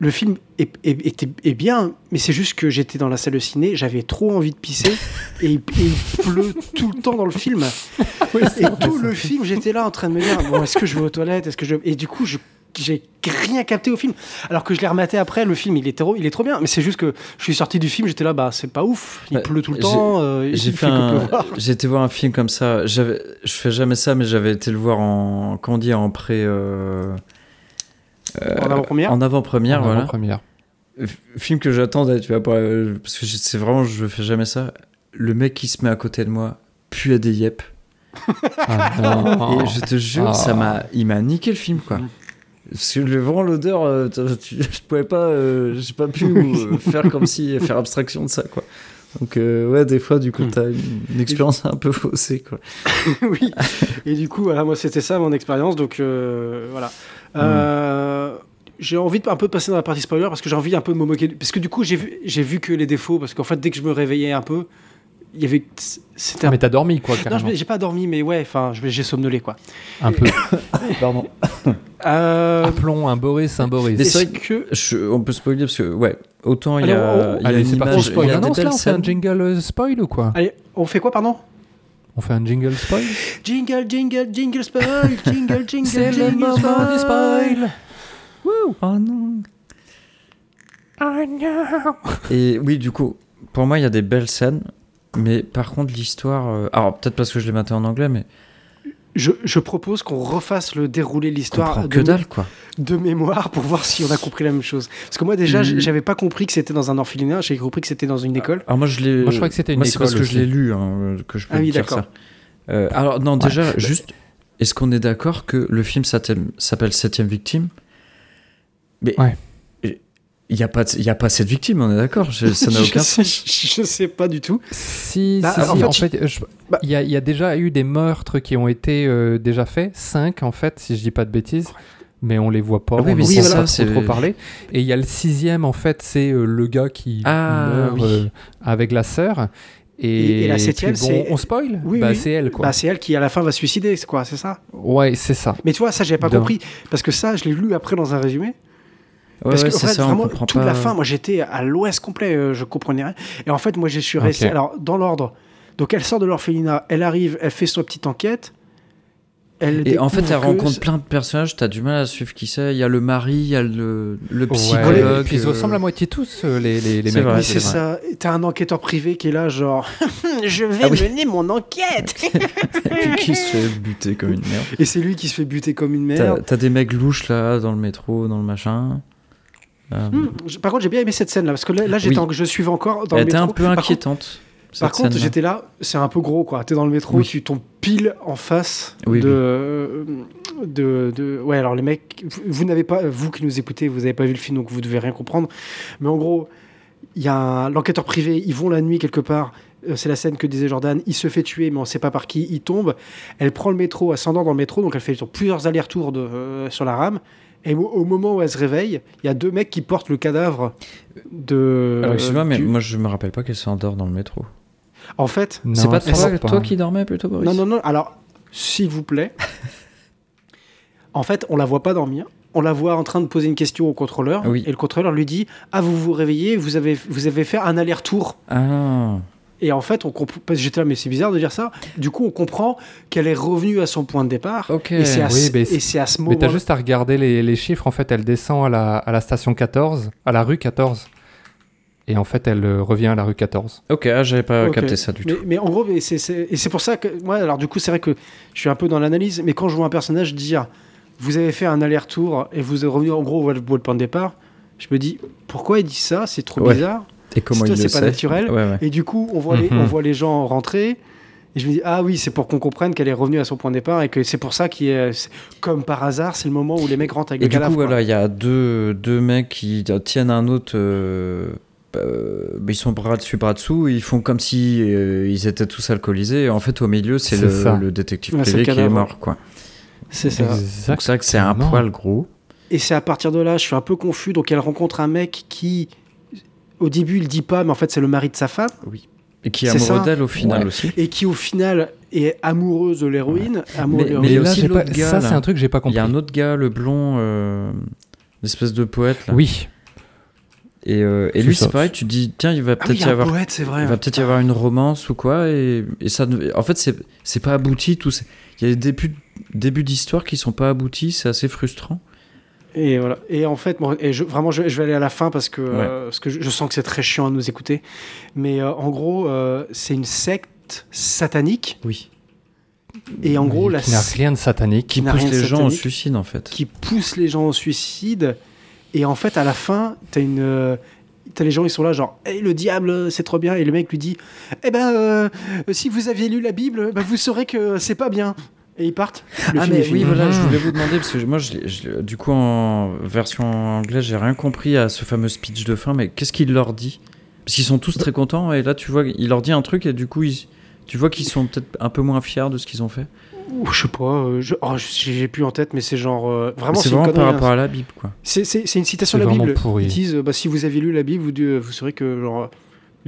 le film est, est- est bien, mais c'est juste que j'étais dans la salle de ciné, j'avais trop envie de pisser, et, il- et il pleut tout le temps dans le film. et tout le film, j'étais là en train de me dire, bon, est-ce que je vais aux toilettes, est-ce que je... Et du coup, je j'ai rien capté au film. Alors que je l'ai rematé après, le film, il est trop, il est trop bien. Mais c'est juste que je suis sorti du film, j'étais là, bah c'est pas ouf. Il Ouais, pleut tout le temps. euh, J'ai fait un... J'ai été voir un film comme ça. J'avais, je fais jamais ça, mais j'avais été le voir en, comment on dit, en pré, euh, En avant-première. en avant-première, En voilà. avant-première. F- Film que j'attendais, tu vois, euh, parce que c'est vraiment, je fais jamais ça. Le mec qui se met à côté de moi pue à des yep. Ah, non. Et je te jure, Ah. ça m'a, il m'a niqué le film, quoi. Parce que vraiment l'odeur, euh, je pouvais pas, euh, j'ai pas pu euh, faire comme si, faire abstraction de ça, quoi. Donc euh, ouais, des fois, du coup, Hmm. t'as une, une expérience un peu faussée, quoi. oui. Et du coup, voilà, moi, c'était ça mon expérience. Donc, euh, voilà. Euh, J'ai envie de un peu de passer dans la partie spoiler parce que j'ai envie un peu de me moquer. Parce que du coup, j'ai vu, j'ai vu que les défauts. Parce qu'en fait, dès que je me réveillais un peu, il y avait. C'était un Mais t'as dormi, quoi, Non, carrément. je- j'ai pas dormi, mais ouais, enfin, j'ai somnolé, quoi. Un peu. Pardon. Euh, Appelons un Boris, un Boris. C'est vrai que... Je- on peut spoiler parce que ouais, autant il y a, on- a Allez, une c'est parti. Spoil. non, on fait un jingle euh, spoil ou quoi Allez, on fait quoi, pardon? On fait un jingle spoil? Jingle, jingle, jingle spoil, jingle, jingle, C'est le jingle moment du spoil Oh non. Oh non Et oui, du coup, pour moi, il y a des belles scènes, mais par contre, l'histoire. euh, Alors, peut-être parce que je l'ai maté en anglais, mais Je, je propose qu'on refasse le déroulé de l'histoire de, que dalle, quoi. de mémoire pour voir si on a compris la même chose. Parce que moi, déjà, Mm. j'avais pas compris que c'était dans un orphelinat, j'avais compris que c'était dans une école. Alors, moi, je l'ai. Moi, je crois que c'était une Moi, c'est parce école que je l'ai lu hein, que je peux Ah oui, dire d'accord. ça. Euh, alors, non, déjà, juste, est-ce qu'on est d'accord que le film s'appelle Septième Victime? Mais. Ouais. Il n'y a, pas de- il y a pas cette victime, on est d'accord Ça n'a aucun sens. Je sais pas du tout. Si, Bah, si, en si, fait, en fait, je- bah- il y, a, il y a déjà eu des meurtres qui ont été euh, déjà faits, 5 en fait, si je dis pas de bêtises, mais on les voit pas, Ah oui, on mais n'en c'est trop, trop parler. Et il y a le sixième en fait, c'est euh, le gars qui Ah, meurt oui. euh, avec la sœur. Et, Et- et la septième, bon, c'est- On spoil? Oui, bah, oui. C'est elle, quoi. Bah, c'est elle qui, à la fin, va se suicider, c'est quoi, c'est ça? Ouais, c'est ça. Mais tu vois, ça, j'avais pas compris. Parce que ça, je l'ai lu après dans un résumé. Ouais, Parce ouais, que en c'est fait, ça, vraiment, toute pas. la fin, moi j'étais à l'ouest complet, euh, je comprenais rien. Et en fait, moi je suis resté. Alors, dans l'ordre. Donc, elle sort de l'orphelinat, elle arrive, elle fait sa petite enquête. Elle Et en fait, elle rencontre plein de personnages, t'as du mal à suivre qui c'est. Il y a le mari, il y a le, le Ouais, psychologue. et puis ils se euh, ressemblent à moitié tous, euh, les, les, les C'est mecs. vrai, Oui, c'est c'est ça. T'as un enquêteur privé qui est là, genre, je vais Ah oui. mener mon enquête. et puis qui se fait buter comme une merde. Et c'est lui qui se fait buter comme une merde. t'as des mecs louches là, dans le métro, dans le machin. Euh, Hmm, je- Par contre, j'ai bien aimé cette scène-là, parce que là, là, j'étais Oui. je suivais encore dans elle le était métro. un peu Par contre- inquiétante. Par contre, j'étais là, c'est un peu gros, quoi. T'es dans le métro, Oui. tu tombes pile en face Oui, de, de, de- Ouais, alors les mecs, vous, vous n'avez pas, vous qui nous écoutez, vous n'avez pas vu le film, donc vous devez rien comprendre. Mais en gros, il y a l'enquêteur privé, ils vont la nuit quelque part. euh, C'est la scène que disait Jordan. Il se fait tuer, mais on ne sait pas par qui. Il tombe. Elle prend le métro, s'endort dans le métro, donc elle fait plusieurs allers-retours euh, sur la rame. Et au, au moment où elle se réveille, il y a deux mecs qui portent le cadavre de. Alors, excuse-moi, mais du- moi je me rappelle pas qu'elle s'endort dans le métro. En fait, Non, C'est pas toi, qui dormais plutôt, Boris Non, non, non. Alors, s'il vous plaît. en fait, on la voit pas dormir. On la voit en train de poser une question au contrôleur. Oui. Et le contrôleur lui dit Ah, vous vous réveillez, vous avez, vous avez fait un aller-retour. Ah, Et en fait, on comprend. parce que J'étais là, mais c'est bizarre de dire ça. Du coup, on comprend qu'elle est revenue à son point de départ. ok. Et c'est à, Oui, ce- mais et c'est à ce Mais moment t'as juste à regarder les, les chiffres. En fait, elle descend à la, à la station 14, à la rue 14. Et en fait, elle euh, revient à la rue 14. Ok, ah, j'avais pas capté ça du mais, tout. mais en gros, mais c'est, et c'est pour ça que moi, alors du coup, c'est vrai que je suis un peu dans l'analyse, mais quand je vois un personnage dire vous avez fait un aller-retour et vous êtes revenu en gros au au point de départ, je me dis pourquoi il dit ça? C'est trop Ouais. bizarre. Et comment le c'est pas naturel. Ouais, ouais. Et du coup, on voit, les, Mhm. on voit les gens rentrer. Et je me dis, ah oui, c'est pour qu'on comprenne qu'elle est revenue à son point de départ et que c'est pour ça qu'il est, comme par hasard, c'est le moment où les mecs rentrent avec Et le du coup, quoi. voilà, il y a deux, deux mecs qui tiennent un autre. euh, euh, ils sont bras dessus, bras dessous. Ils font comme si euh, ils étaient tous alcoolisés. Et en fait, au milieu, c'est le, ça. le détective Ouais, privé le qui est mort, quoi. C'est ça. Donc c'est vrai que c'est un poil gros. Et c'est à partir de là, je suis un peu confus. Donc elle rencontre un mec qui, au début, il dit pas, mais en fait, c'est le mari de sa femme. Et qui est C'est amoureux d'elle au final Ouais. aussi. Et qui, au final, est amoureuse de l'héroïne. Mais- de il là, aussi j'ai pas- l'autre gars, ça, c'est un truc que j'ai pas Il compris. y a un autre gars, le blond, euh, l'espèce de poète. Là. Oui, Et, euh, et lui, c'est pareil, tu te dis, tiens, il va Ah peut-être oui, il y y a un avoir poète, c'est vrai. Il va peut-être y avoir une romance ou quoi, et, et ça, en fait, c'est pas abouti. Tout, il y a des débuts, débuts d'histoire qui sont pas aboutis, c'est assez frustrant. Et voilà. Et en fait, bon, et je, vraiment, je, je vais aller à la fin parce que, euh, parce que je, je sens que c'est très chiant à nous écouter. Mais euh, en gros, euh, c'est une secte satanique. Oui. Et en gros, la qui n'a rien de satanique. Qui pousse les gens au suicide, en fait. qui pousse les gens au suicide. Et en fait, à la fin, t'as une. T'as les gens, ils sont là, genre, hey, le diable, c'est trop bien. Et le mec lui dit, eh ben, euh, si vous aviez lu la Bible, ben, vous saurez que c'est pas bien. Et ils partent. Le ah film mais fini. oui voilà je voulais vous demander parce que moi je je du coup en version anglaise j'ai rien compris à ce fameux speech de fin mais qu'est-ce qu'il leur dit? Parce qu'ils sont tous très contents et là tu vois il leur dit un truc et du coup ils- tu vois qu'ils sont peut-être un peu moins fiers de ce qu'ils ont fait? Ouh, je sais pas, euh, je- oh, j'ai plus en tête, mais c'est genre. euh, vraiment, c'est vraiment par rapport hein. à la Bible quoi C'est c'est- c'est une citation C'est de la Bible. pourri. Ils disent, euh, bah, si vous avez lu la Bible, vous, vous saurez que genre,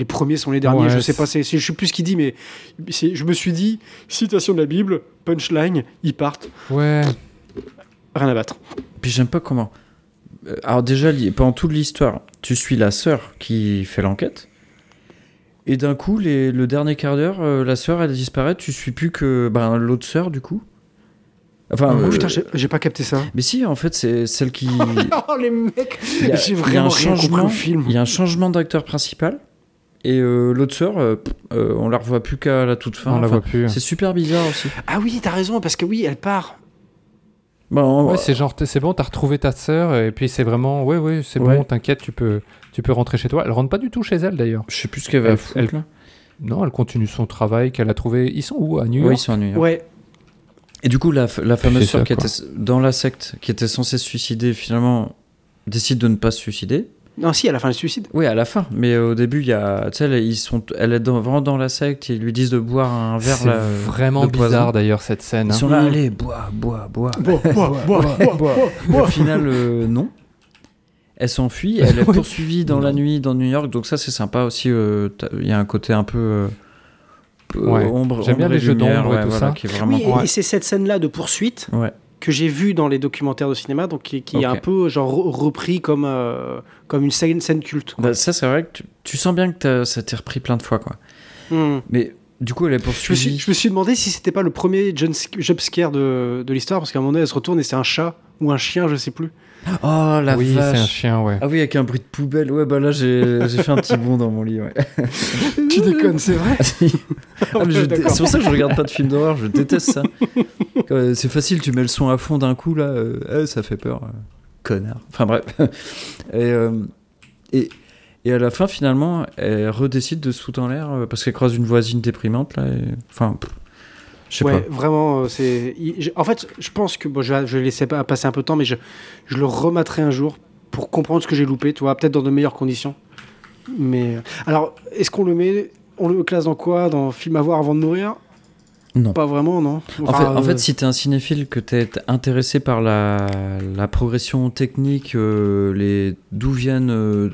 les premiers sont les derniers. Ouais, je sais pas, c'est- je sais plus ce qu'il dit, mais je me suis dit, citation de la Bible, punchline, ils partent, Ouais. rien à battre. puis j'aime pas comment Euh, alors déjà pendant toute l'histoire tu suis la sœur qui fait l'enquête et d'un coup les- le dernier quart d'heure euh, la sœur elle disparaît tu suis plus que ben, l'autre sœur du coup enfin Oh euh, putain, j'ai pas capté ça. mais si en fait c'est celle qui Oh les mecs, Il y a- j'ai vraiment un rien compris au film. Il y a un changement d'acteur principal. Et euh, l'autre sœur, euh, euh, on la revoit plus qu'à la toute fin. on la Enfin, voit plus. C'est super bizarre aussi. Ah oui, t'as raison, parce que oui, elle part. Bon, Ouais, c'est genre, c'est bon, t'as retrouvé ta sœur, et puis c'est vraiment, ouais, ouais, c'est Ouais. bon, t'inquiète, tu peux, tu peux rentrer chez toi. Elle rentre pas du tout chez elle d'ailleurs. je sais plus ce qu'elle va Elle- foutre. elle- là. Non, elle continue son travail qu'elle a trouvé. Ils sont où À New Ouais, York ils sont ennuyeux. Ouais, Et du coup, la, fameuse sœur qui quoi. était dans la secte, qui était censée se suicider, finalement décide de ne pas se suicider. Non, si, à la fin, elle se suicide. Oui, à la fin. Mais au début, il y a, tu sais, elle- ils sont, elle est dans- vraiment dans la secte. Ils lui disent de boire un verre C'est là, vraiment bizarre d'ailleurs cette scène. Ils hein. sont là, Mm. allez, bois, bois, bois. Bois, bois, bois, bois, bois, Au final, euh, non. Elle s'enfuit, elle est poursuivie dans la nuit dans New York, donc ça c'est sympa aussi. euh, Il y a un côté un peu euh, Ouais. ombre, J'aime bien les jeux d'ombre et ouais, tout voilà, ça. qui est vraiment Oui, et, cool. et c'est cette scène-là de poursuite Ouais. Que j'ai vue dans les documentaires de cinéma, donc qui, qui est un peu genre re- repris comme, euh, comme une scène, scène culte. quoi. Bah, ça c'est vrai que tu, tu sens bien que ça t'est repris plein de fois quoi. Hmm. Mais du coup elle est Je me, suis, poursuivie. je me suis demandé si c'était pas le premier jump jumpscare de, de l'histoire, parce qu'à un moment donné, elle se retourne et c'est un chat ou un chien, je sais plus. Oh la oui, c'est un vache. chien, ouais. Ah oui avec un bruit de poubelle. Ouais bah là j'ai j'ai fait un petit bond dans mon lit. Ouais. tu déconnes, c'est vrai Ah, dé- c'est pour ça que je regarde pas de films d'horreur, je déteste ça. Euh, c'est facile, tu mets le son à fond d'un coup là, euh, euh, ça fait peur. euh, connard. Enfin bref. et, euh, et, et à la fin finalement, elle redécide de se foutre en l'air euh, parce qu'elle croise une voisine déprimante là. et- Enfin, pff, je sais Ouais, pas. vraiment, c'est. En fait, je pense que bon, je, vais, laisser pas- passer un peu de temps, mais je, je le remettrai un jour pour comprendre ce que j'ai loupé, tu vois, peut-être dans de meilleures conditions. Mais alors, est-ce qu'on le met, on le classe dans quoi Dans film à voir avant de mourir Non. Pas vraiment, non. En fait, en euh, fait, si t'es un cinéphile, que t'es intéressé par la, la progression technique, euh, les d'où viennent, euh,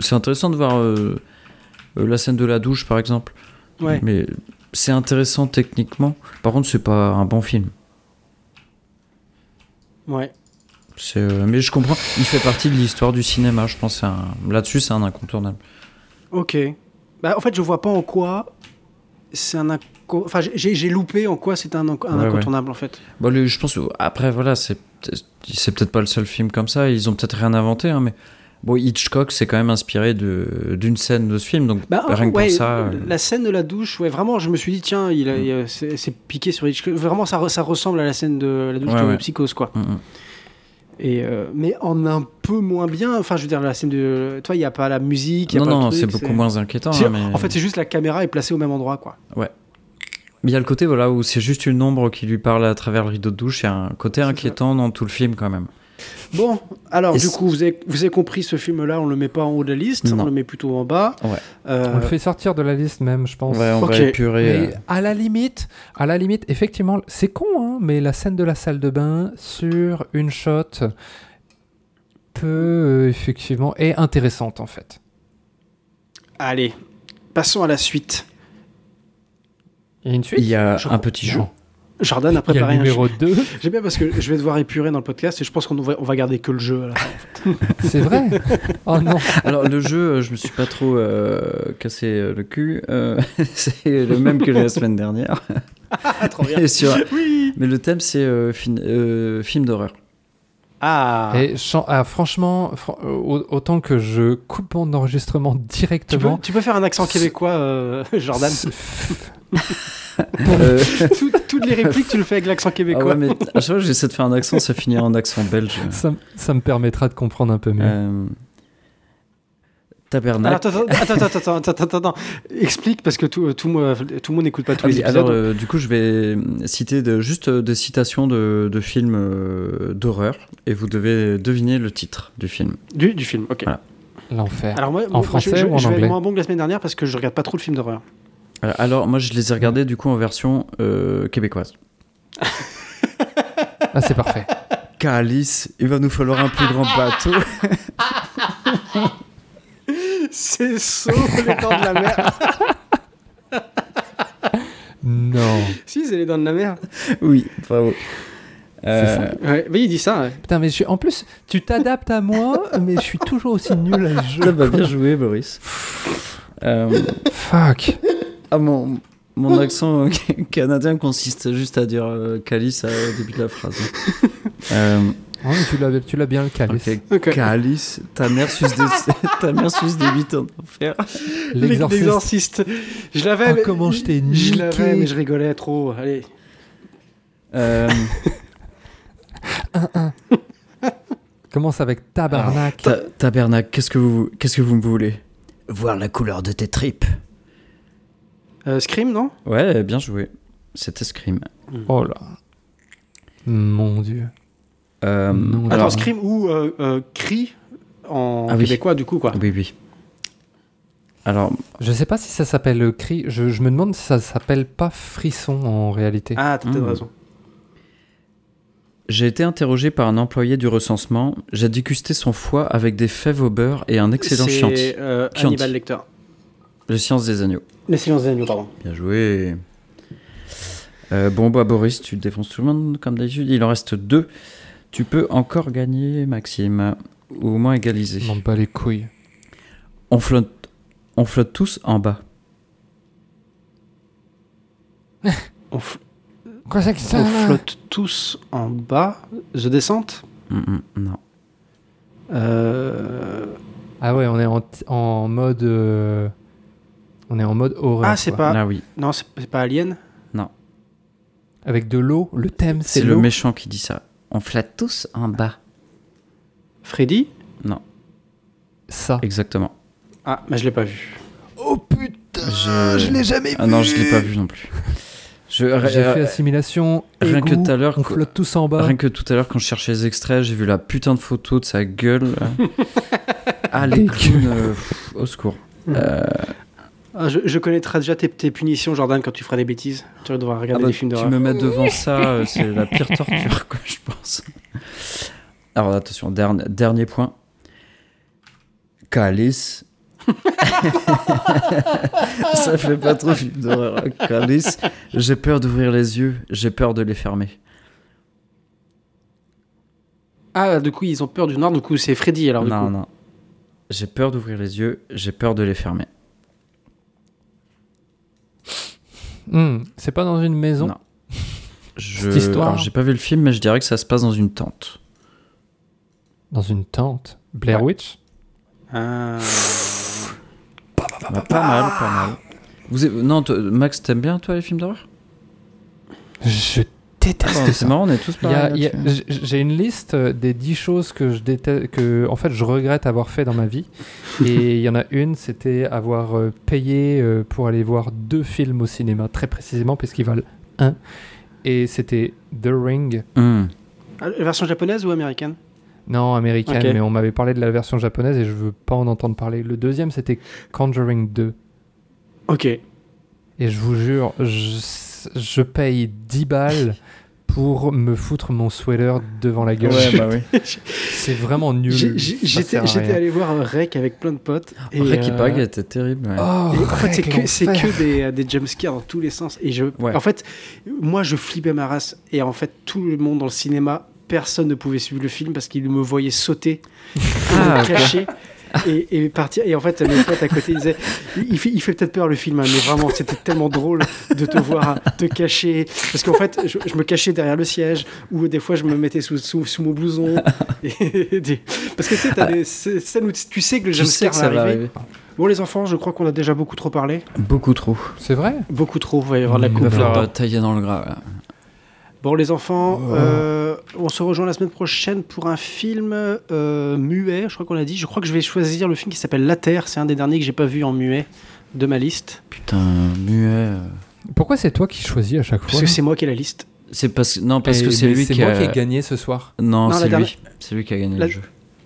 c'est intéressant de voir la scène de la douche, par exemple. ouais. Mais c'est intéressant techniquement. Par contre, c'est pas un bon film. ouais. C'est, mais je comprends. Il fait partie de l'histoire du cinéma. Je pense un- là-dessus, c'est un incontournable. Ok. Bah, en fait, je vois pas en quoi c'est un. inco- Enfin, j'ai loupé en quoi c'est un, inco- un Ouais, ouais. incontournable, en fait. Bon, le- je pense. Après, voilà, c'est peut-être- c'est peut-être pas le seul film comme ça. Ils ont peut-être rien inventé, hein, mais bon, Hitchcock s'est quand même inspiré d'une scène de ce film, donc Bah, rien que ouais, pour ça. euh, La scène de la douche, ouais, vraiment, je me suis dit, tiens, il a- c'est piqué sur Hitchcock. Vraiment, ça, ça ressemble à la scène de la douche de. Psychose, quoi. mm, mm. Et, euh, mais en un peu moins bien. Enfin, je veux dire, la scène de. Toi, il n'y a pas la musique. y a Non, pas non, c'est beaucoup moins inquiétant. Hein, mais... En fait, c'est juste la caméra est placée au même endroit, quoi. Mais il y a le côté voilà, où c'est juste une ombre qui lui parle à travers le rideau de douche. Il y a un côté inquiétant dans tout le film quand même. Bon, alors, Et du coup, vous avez, vous avez compris, ce film-là, on le met pas en haut de la liste, Non. on le met plutôt en bas. Ouais. Euh, On le fait sortir de la liste même, je pense. Ouais, on Ok. va épurer. Mais euh, à la limite, à la limite, effectivement, c'est con, hein, mais la scène de la salle de bain sur une shot peut euh, effectivement est intéressante en fait. Allez, passons à la suite. Il y a une suite? Il y a Je un crois- petit Non. Jordan a Il y a préparé le un numéro jeu. 2. J'aime bien parce que je vais devoir épurer dans le podcast et je pense qu'on va, on va garder que le jeu. à la fin. C'est vrai. Oh non. Alors le jeu, euh, je me suis pas trop euh, cassé euh, le cul. euh, c'est le même que la semaine dernière. Ah, trop bien. Et sur- Oui. Mais le thème c'est euh, fin- euh, film d'horreur. Ah. Et chan- ah, franchement, fran- au- autant que je coupe mon enregistrement Tu peux, directement. tu peux faire un accent québécois, euh, Jordan Euh, Tout- Toutes les répliques, tu le fais avec l'accent ah québécois. ouais, mais à chaque fois que j'essaie de faire un accent, ça finit en accent belge. ça, me permettra de comprendre un peu mieux. Euh, Alors, Tabernacle. attends, attends, attends, attends, attends, attends, attends. Explique parce que tout, tout, le monde- tout le monde n'écoute pas tous Ah les oui, épisodes. alors, euh, du coup, je vais citer de, juste euh, des citations de, de films euh, d'horreur et vous devez deviner le titre du film. du, du film, ok. Voilà. L'enfer. Alors moi, En moi, français je, je, ou en je vais anglais être moins bon que la semaine dernière parce que je regarde pas trop le film d'horreur. Euh, Alors, moi, je les ai regardés du coup en version euh, québécoise. Ah, c'est parfait. Calice, il va nous falloir un plus grand bateau. C'est saut les dents de la mer. Non. si, c'est les dents de la mer. oui, bravo. Euh, Ouais, mais il dit ça. ouais. Putain, mais je suis... en plus, tu t'adaptes à moi, mais je suis toujours aussi nul à ce ça jeu. va bien joué, Boris. Euh, Fuck. Ah, mon, mon accent canadien consiste juste à dire euh, calice au début de la phrase. Euh, Oh, mais tu l'as, tu l'as bien le calice. Calice, ta mère suce des, ta mère suce des bites en enfer. L'exorciste. L'exorciste. Je l'avais. Oh, mais- comment je t'ai Je niqué. l'avais, mais je rigolais trop. Allez. Euh, Commence avec tabarnak. ta- tabernacle, qu'est-ce que vous, qu'est-ce que vous me voulez? Voir la couleur de tes tripes. Euh, Scream, non? Ouais, bien joué. C'était Scream. Oh là. Mon dieu. Euh, Non, Attends, alors, Scream ou euh, euh, Cri en Ah oui. québécois, du coup, quoi? oui, oui. Alors, Je sais pas si ça s'appelle euh, cri. Je, je me demande si ça s'appelle pas frisson en réalité. Ah, t'as peut-être Hmm. raison. j'ai été interrogé par un employé du recensement. J'ai dégusté son foie avec des fèves au beurre et un excellent chianti. C'est euh. Hannibal Lecter. Le science des agneaux. Les silences des agneaux, pardon. Bien joué. Euh, bon, bah, Boris, tu défonces tout le monde comme d'habitude. Il en reste deux. Tu peux encore gagner, Maxime. Ou au moins égaliser. Je m'en bats les couilles. On flotte, on flotte tous en bas. On, Quoi c'est que ça on flotte tous en bas. The Descente Hum, hum, non. euh... Ah ouais, on est en mode. euh, On est en mode horreur. Ah, c'est quoi. pas. Là, oui. Non, c'est c'est pas Alien Avec de l'eau. Le thème, c'est C'est le l'eau. méchant qui dit ça. On flotte tous en bas. Freddy Ça. Exactement. Ah, mais je l'ai pas vu. Oh putain Je- l'ai jamais vu Ah non, je l'ai pas vu non plus. Je, J'ai euh, fait assimilation. rien que égout, tout à l'heure, On quoi. flotte tous en bas. Rien que tout à l'heure, quand je cherchais les extraits, j'ai vu la putain de photo de sa gueule. ah, les clowns, euh, pff, au secours. Euh, Ah, je, je connaîtrai déjà tes, tes punitions, Jordan, quand tu feras des bêtises. Tu vas devoir ah regarder bah, des films tu d'horreur. me mets devant ça, euh, c'est la pire torture, quoi, je pense. Alors, attention, dernier, dernier point. Calice. ça fait pas trop film d'horreur. hein. Calice. J'ai peur d'ouvrir les yeux, j'ai peur de les fermer. Ah, du coup, ils ont peur du noir, du coup, c'est Freddy, alors, du non, coup. non. J'ai peur d'ouvrir les yeux, j'ai peur de les fermer. Hmm, C'est pas dans une maison. Non. Je... Cette histoire. Alors, j'ai pas vu le film, mais je dirais que ça se passe dans une tente. Dans une tente. Blair Witch Ah. Bah, pas mal, pas mal. Vous avez- Non, Max, t'aimes bien, toi, les films d'horreur? Je déteste Oh, C'est ça. marrant, on est tous pareils. j- J'ai une liste euh, des 10 choses que je déteste, que en fait je regrette avoir fait dans ma vie. Et il y en a une, c'était avoir euh, payé euh, pour aller voir deux films au cinéma, très précisément, puisqu'ils valent un. Et c'était The Ring, Hum. Ah, La version japonaise ou américaine? Non américaine, mais on m'avait parlé de la version japonaise et je veux pas en entendre parler. Le deuxième, c'était Conjuring 2. Ok. Et je vous jure, je, je paye 10 balles pour me foutre mon sweater devant la gueule. Ouais, bah oui. C'est vraiment nul. J'étais allé voir un rec avec plein de potes. Et, qui euh, était terrible. ouais. Oh, et en fait, c'est que, des, euh, des jumpscares dans tous les sens. Et je, Ouais. en fait, moi, je flippais ma race. Et en fait, tout le monde dans le cinéma, personne ne pouvait suivre le film parce qu'il me voyait sauter, Ah, me ok. Et, et partir. Et en fait, mes potes à côté disaient il fait, il fait peut-être peur le film, hein, mais vraiment, c'était tellement drôle de te voir te cacher. Parce qu'en fait, je, je me cachais derrière le siège, ou des fois, je me mettais sous, sous, sous mon blouson. Et Parce que tu sais, t'as des scènes où tu sais que le jumpscare va arriver. arriver. Bon, les enfants, je crois qu'on a déjà beaucoup trop parlé. Beaucoup trop. C'est vrai? Beaucoup trop, il va y avoir de la Il Il coupe. va falloir tailler dans le gras. là. Bon, les enfants, Oh. euh, on se rejoint la semaine prochaine pour un film euh, muet, je crois qu'on l'a dit. Je crois que je vais choisir le film qui s'appelle La Terre. C'est un des derniers que j'ai pas vu en muet de ma liste. Putain, muet. euh. Pourquoi c'est toi qui choisis à chaque Parce fois que c'est moi qui ai la liste. C'est parce que non parce que c'est lui qui moi a qui gagné ce soir. non, c'est dernière- lui c'est lui qui a gagné La- le jeu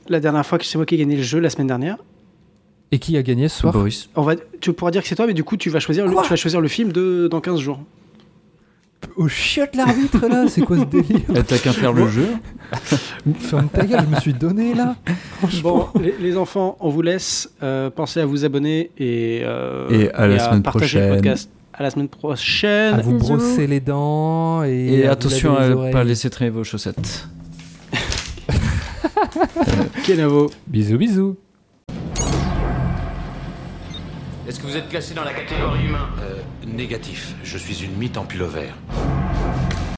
La dernière fois que c'est moi qui ai gagné le jeu la semaine dernière. Et qui a gagné ce soir? Boris On va, tu pourras dire que c'est toi, mais du coup, tu vas choisir, le, tu vas choisir le film de, dans 15 jours. Au chiotte l'arbitre là, c'est quoi ce délire t'as qu'à faire le jeu Ferme ta gueule, je me suis donné là. Bon, Franchement. les, les enfants, on vous laisse. Euh, pensez à vous abonner et, euh, Et à la semaine partager le prochaine. podcast. À la semaine prochaine. À vous Bisous. brosser les dents et, et à vous attention à ne pas laisser traîner vos chaussettes Kenavo. Bisous bisous. Est-ce que vous êtes classé dans la catégorie humain Euh, négatif. Je suis une mythe en pullover.